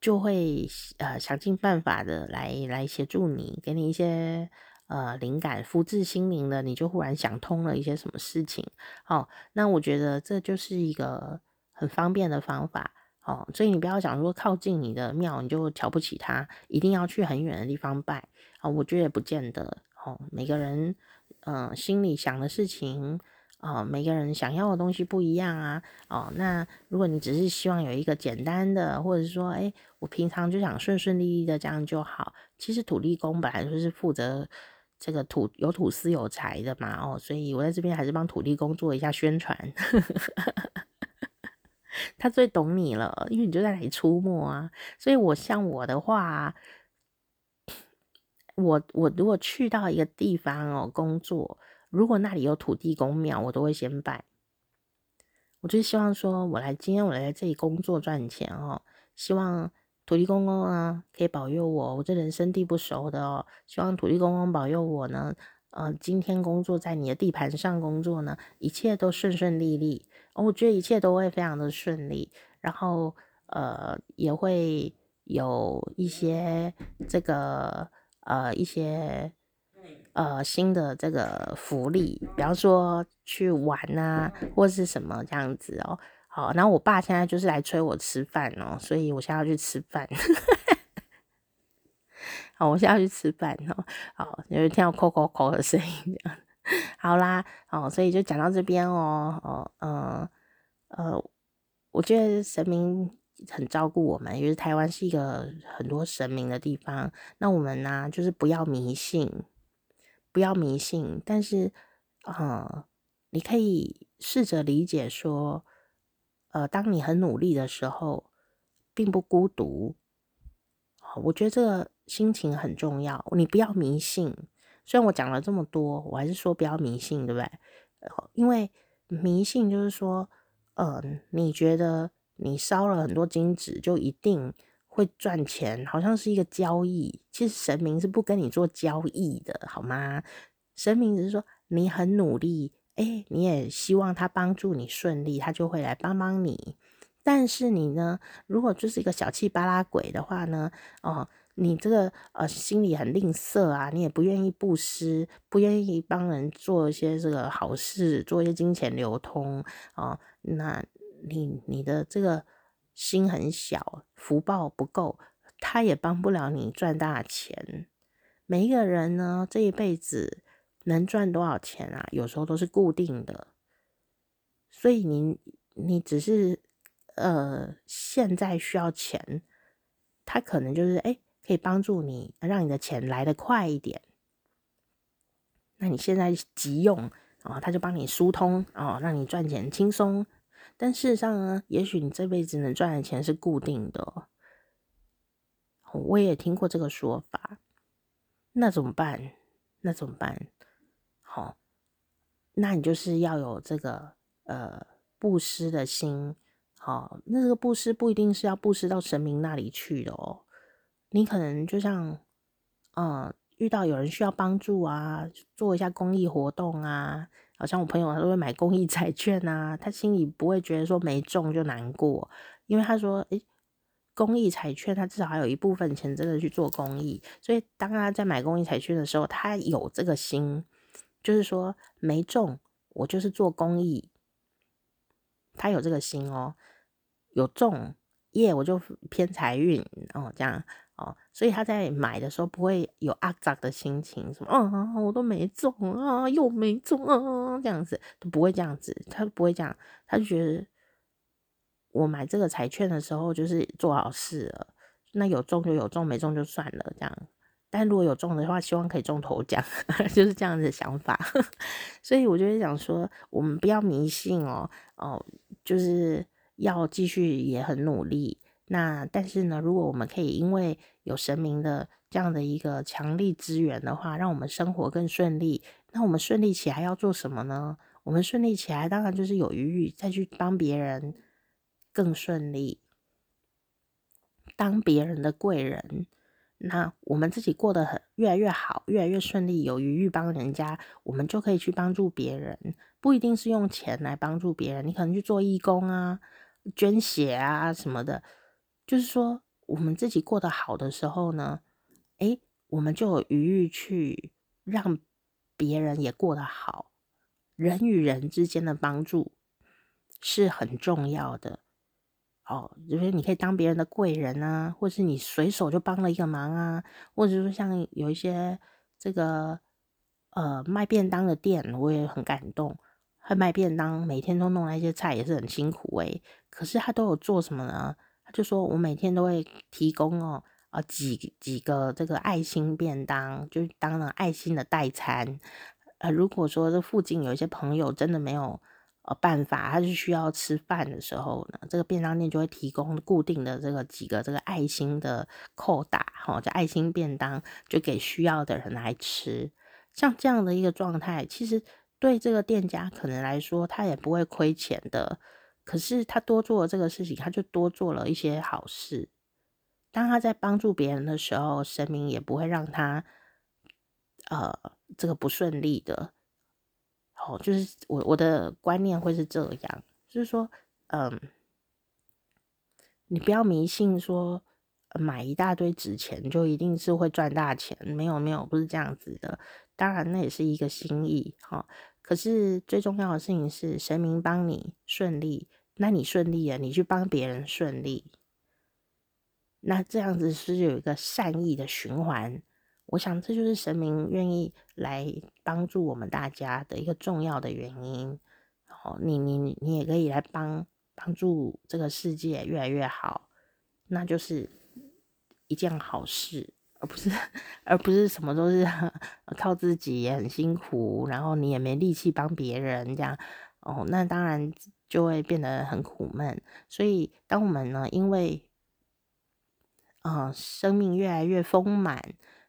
Speaker 1: 就会呃想尽办法的来来协助你，给你一些呃灵感，福至心灵的，你就忽然想通了一些什么事情。哦，那我觉得这就是一个很方便的方法。哦，所以你不要想说靠近你的庙你就瞧不起他，一定要去很远的地方拜啊，哦，我觉得也不见得。哦，每个人。嗯，心里想的事情，哦，每个人想要的东西不一样啊，哦，那如果你只是希望有一个简单的，或者是说，哎，我平常就想顺顺利利的这样就好。其实土地公本来就是负责这个土有土司有财的嘛，哦，所以我在这边还是帮土地公做一下宣传，他最懂你了，因为你就在那里出没啊。所以我像我的话。我我如果去到一个地方哦工作，如果那里有土地公庙，我都会先拜。我就希望说，我来今天我来这里工作赚钱哦，希望土地公公啊可以保佑我。我这人生地不熟的哦，希望土地公公保佑我呢。呃，今天工作在你的地盘上工作呢，一切都顺顺利利。哦，我觉得一切都会非常的顺利，然后呃也会有一些这个。呃，一些呃新的这个福利，比方说去玩啊，或是什么这样子哦。好，然后我爸现在就是来催我吃饭哦，所以我现在要去吃饭。[laughs] 好，我现在要去吃饭哦。好，因为听到扣扣扣的声音这样。[laughs] 好啦，哦，所以就讲到这边哦。哦，呃，呃，我觉得神明。很照顾我们，因为台湾是一个很多神明的地方。那我们呢、就是不要迷信，不要迷信。但是，呃，你可以试着理解说，呃，当你很努力的时候，并不孤独。我觉得这个心情很重要。你不要迷信。虽然我讲了这么多，我还是说不要迷信，对不对？因为迷信就是说，呃，你觉得。你烧了很多金纸，就一定会赚钱，好像是一个交易。其实神明是不跟你做交易的，好吗？神明只是说你很努力，诶，你也希望他帮助你顺利，他就会来帮帮你。但是你呢，如果就是一个小气巴拉鬼的话呢，哦，你这个呃心里很吝啬啊，你也不愿意布施，不愿意帮人做一些这个好事，做一些金钱流通哦，那。你你的这个心很小，福报不够，他也帮不了你赚大钱。每一个人呢，这一辈子能赚多少钱啊？有时候都是固定的，所以你你只是呃现在需要钱，他可能就是哎可以帮助你，让你的钱来得快一点。那你现在急用哦，他就帮你疏通哦，让你赚钱轻松。但事实上呢，也许你这辈子能赚的钱是固定的。我也听过这个说法，那怎么办？那怎么办？好，那你就是要有这个呃布施的心。好，那这个布施不一定是要布施到神明那里去的哦。你可能就像，嗯，遇到有人需要帮助啊，做一下公益活动啊。好像我朋友他都会买公益彩券啊，他心里不会觉得说没中就难过，因为他说，诶，公益彩券他至少还有一部分钱真的去做公益，所以当他在买公益彩券的时候，他有这个心，就是说没中我就是做公益，他有这个心哦，有中耶我就偏财运哦这样。哦，所以他在买的时候不会有阿杂的心情，什么啊，我都没中啊，又没中啊，这样子都不会这样子，他不会这样，他就觉得我买这个彩券的时候就是做好事了，那有中就有中，没中就算了这样。但如果有中的话，希望可以中头奖，[laughs] 就是这样子想法。[laughs] 所以我就想说，我们不要迷信哦，哦，就是要继续也很努力。那但是呢，如果我们可以因为有神明的这样的一个强力资源的话，让我们生活更顺利，那我们顺利起来要做什么呢？我们顺利起来，当然就是有余裕再去帮别人更顺利，当别人的贵人。那我们自己过得很越来越好，越来越顺利，有余裕帮人家，我们就可以去帮助别人，不一定是用钱来帮助别人，你可能去做义工啊、捐血啊什么的。就是说，我们自己过得好的时候呢，诶，我们就有余裕去让别人也过得好。人与人之间的帮助是很重要的。哦，就是你可以当别人的贵人啊，或是你随手就帮了一个忙啊，或者说像有一些这个呃卖便当的店，我也很感动。他卖便当，每天都弄那些菜，也是很辛苦诶。可是他都有做什么呢？就说我每天都会提供哦，呃几几个这个爱心便当，就当了爱心的代餐。呃，如果说这附近有一些朋友真的没有。呃，办法，他是需要吃饭的时候呢，这个便当店就会提供固定的这个几个这个爱心的扣打，哈，叫爱心便当，就给需要的人来吃。像这样的一个状态，其实对这个店家可能来说，他也不会亏钱的。可是他多做了这个事情，他就多做了一些好事。当他在帮助别人的时候，神明也不会让他呃这个不顺利的。哦，就是我我的观念会是这样，就是说，嗯，你不要迷信说买一大堆纸钱就一定是会赚大钱，没有没有，不是这样子的。当然那也是一个心意哈，可是最重要的事情是神明帮你顺利，那你顺利了，你去帮别人顺利，那这样子是有一个善意的循环。我想这就是神明愿意来帮助我们大家的一个重要的原因。哦，你你你也可以来帮帮助这个世界越来越好，那就是一件好事，不是而不是什么都是 [laughs] 靠自己也很辛苦，然后你也没力气帮别人这样。哦，那当然就会变得很苦闷。所以当我们呢，因为啊、生命越来越丰满。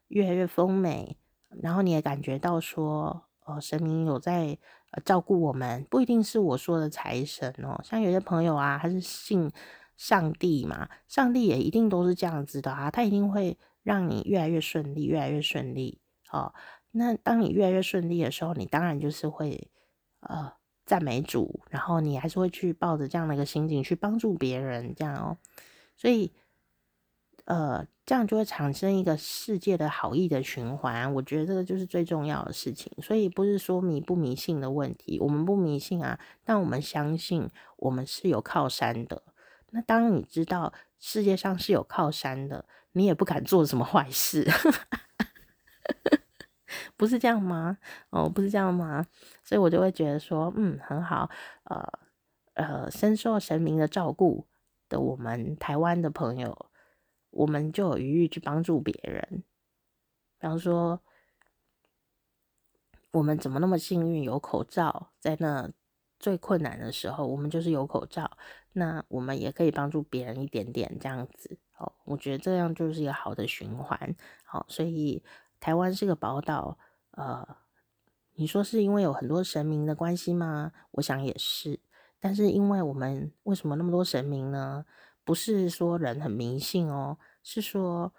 Speaker 1: 越来越丰美，然后你也感觉到说，呃，神明有在照顾我们，不一定是我说的财神哦，像有些朋友啊，他是信上帝嘛，上帝也一定都是这样子的啊，他一定会让你越来越顺利，越来越顺利。哦，那当你越来越顺利的时候，你当然就是会呃赞美主，然后你还是会去抱着这样的一个心情去帮助别人，这样哦，所以。呃，这样就会产生一个世界的好意的循环，我觉得这个就是最重要的事情。所以不是说迷不迷信的问题，我们不迷信啊，但我们相信我们是有靠山的。那当你知道世界上是有靠山的，你也不敢做什么坏事，不是这样吗？哦，不是这样吗？所以我就会觉得说，嗯，很好，呃呃，深受神明的照顾的我们台湾的朋友。我们就有余裕去帮助别人，比方说，我们怎么那么幸运有口罩，在那最困难的时候，我们就是有口罩，那我们也可以帮助别人一点点这样子。哦，我觉得这样就是一个好的循环。好，所以台湾是个宝岛，呃，你说是因为有很多神明的关系吗？我想也是，但是因为我们为什么那么多神明呢？不是说人很迷信哦，是说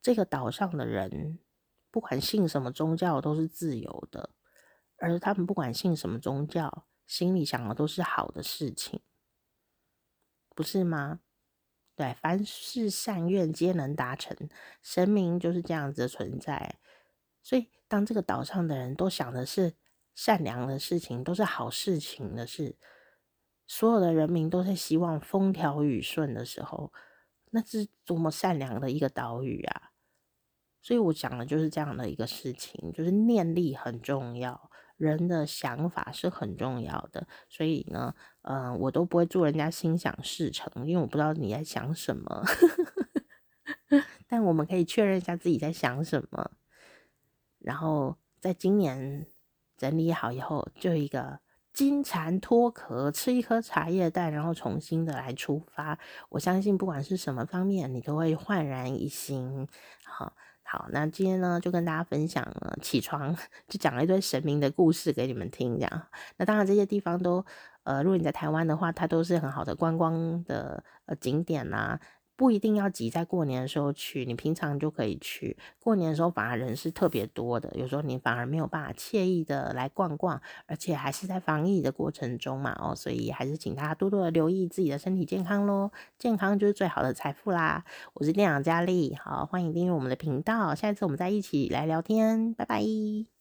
Speaker 1: 这个岛上的人不管信什么宗教都是自由的，而他们不管信什么宗教，心里想的都是好的事情，不是吗？对，凡是善愿皆能达成，神明就是这样子的存在。所以当这个岛上的人都想的是善良的事情，都是好事情的事。所有的人民都在希望风调雨顺的时候，那是多么善良的一个岛屿啊！所以我讲的就是这样的一个事情，就是念力很重要，人的想法是很重要的。所以呢，嗯、我都不会祝人家心想事成，因为我不知道你在想什么。[laughs] 但我们可以确认一下自己在想什么，然后在今年整理好以后，就一个。金蝉脱壳，吃一颗茶叶蛋，然后重新的来出发。我相信不管是什么方面，你都会焕然一新。好，好，那今天呢，就跟大家分享了，起床 [laughs] 就讲了一堆神明的故事给你们听，这样。那当然这些地方都，呃，如果你在台湾的话，它都是很好的观光的呃景点啊。不一定要挤在过年的时候去，你平常就可以去。过年的时候反而人是特别多的，有时候你反而没有办法惬意的来逛逛，而且还是在防疫的过程中嘛，哦，所以还是请大家多多的留意自己的身体健康喽，健康就是最好的财富啦。我是店长佳丽，好，欢迎订阅我们的频道，下一次我们再一起来聊天，拜拜。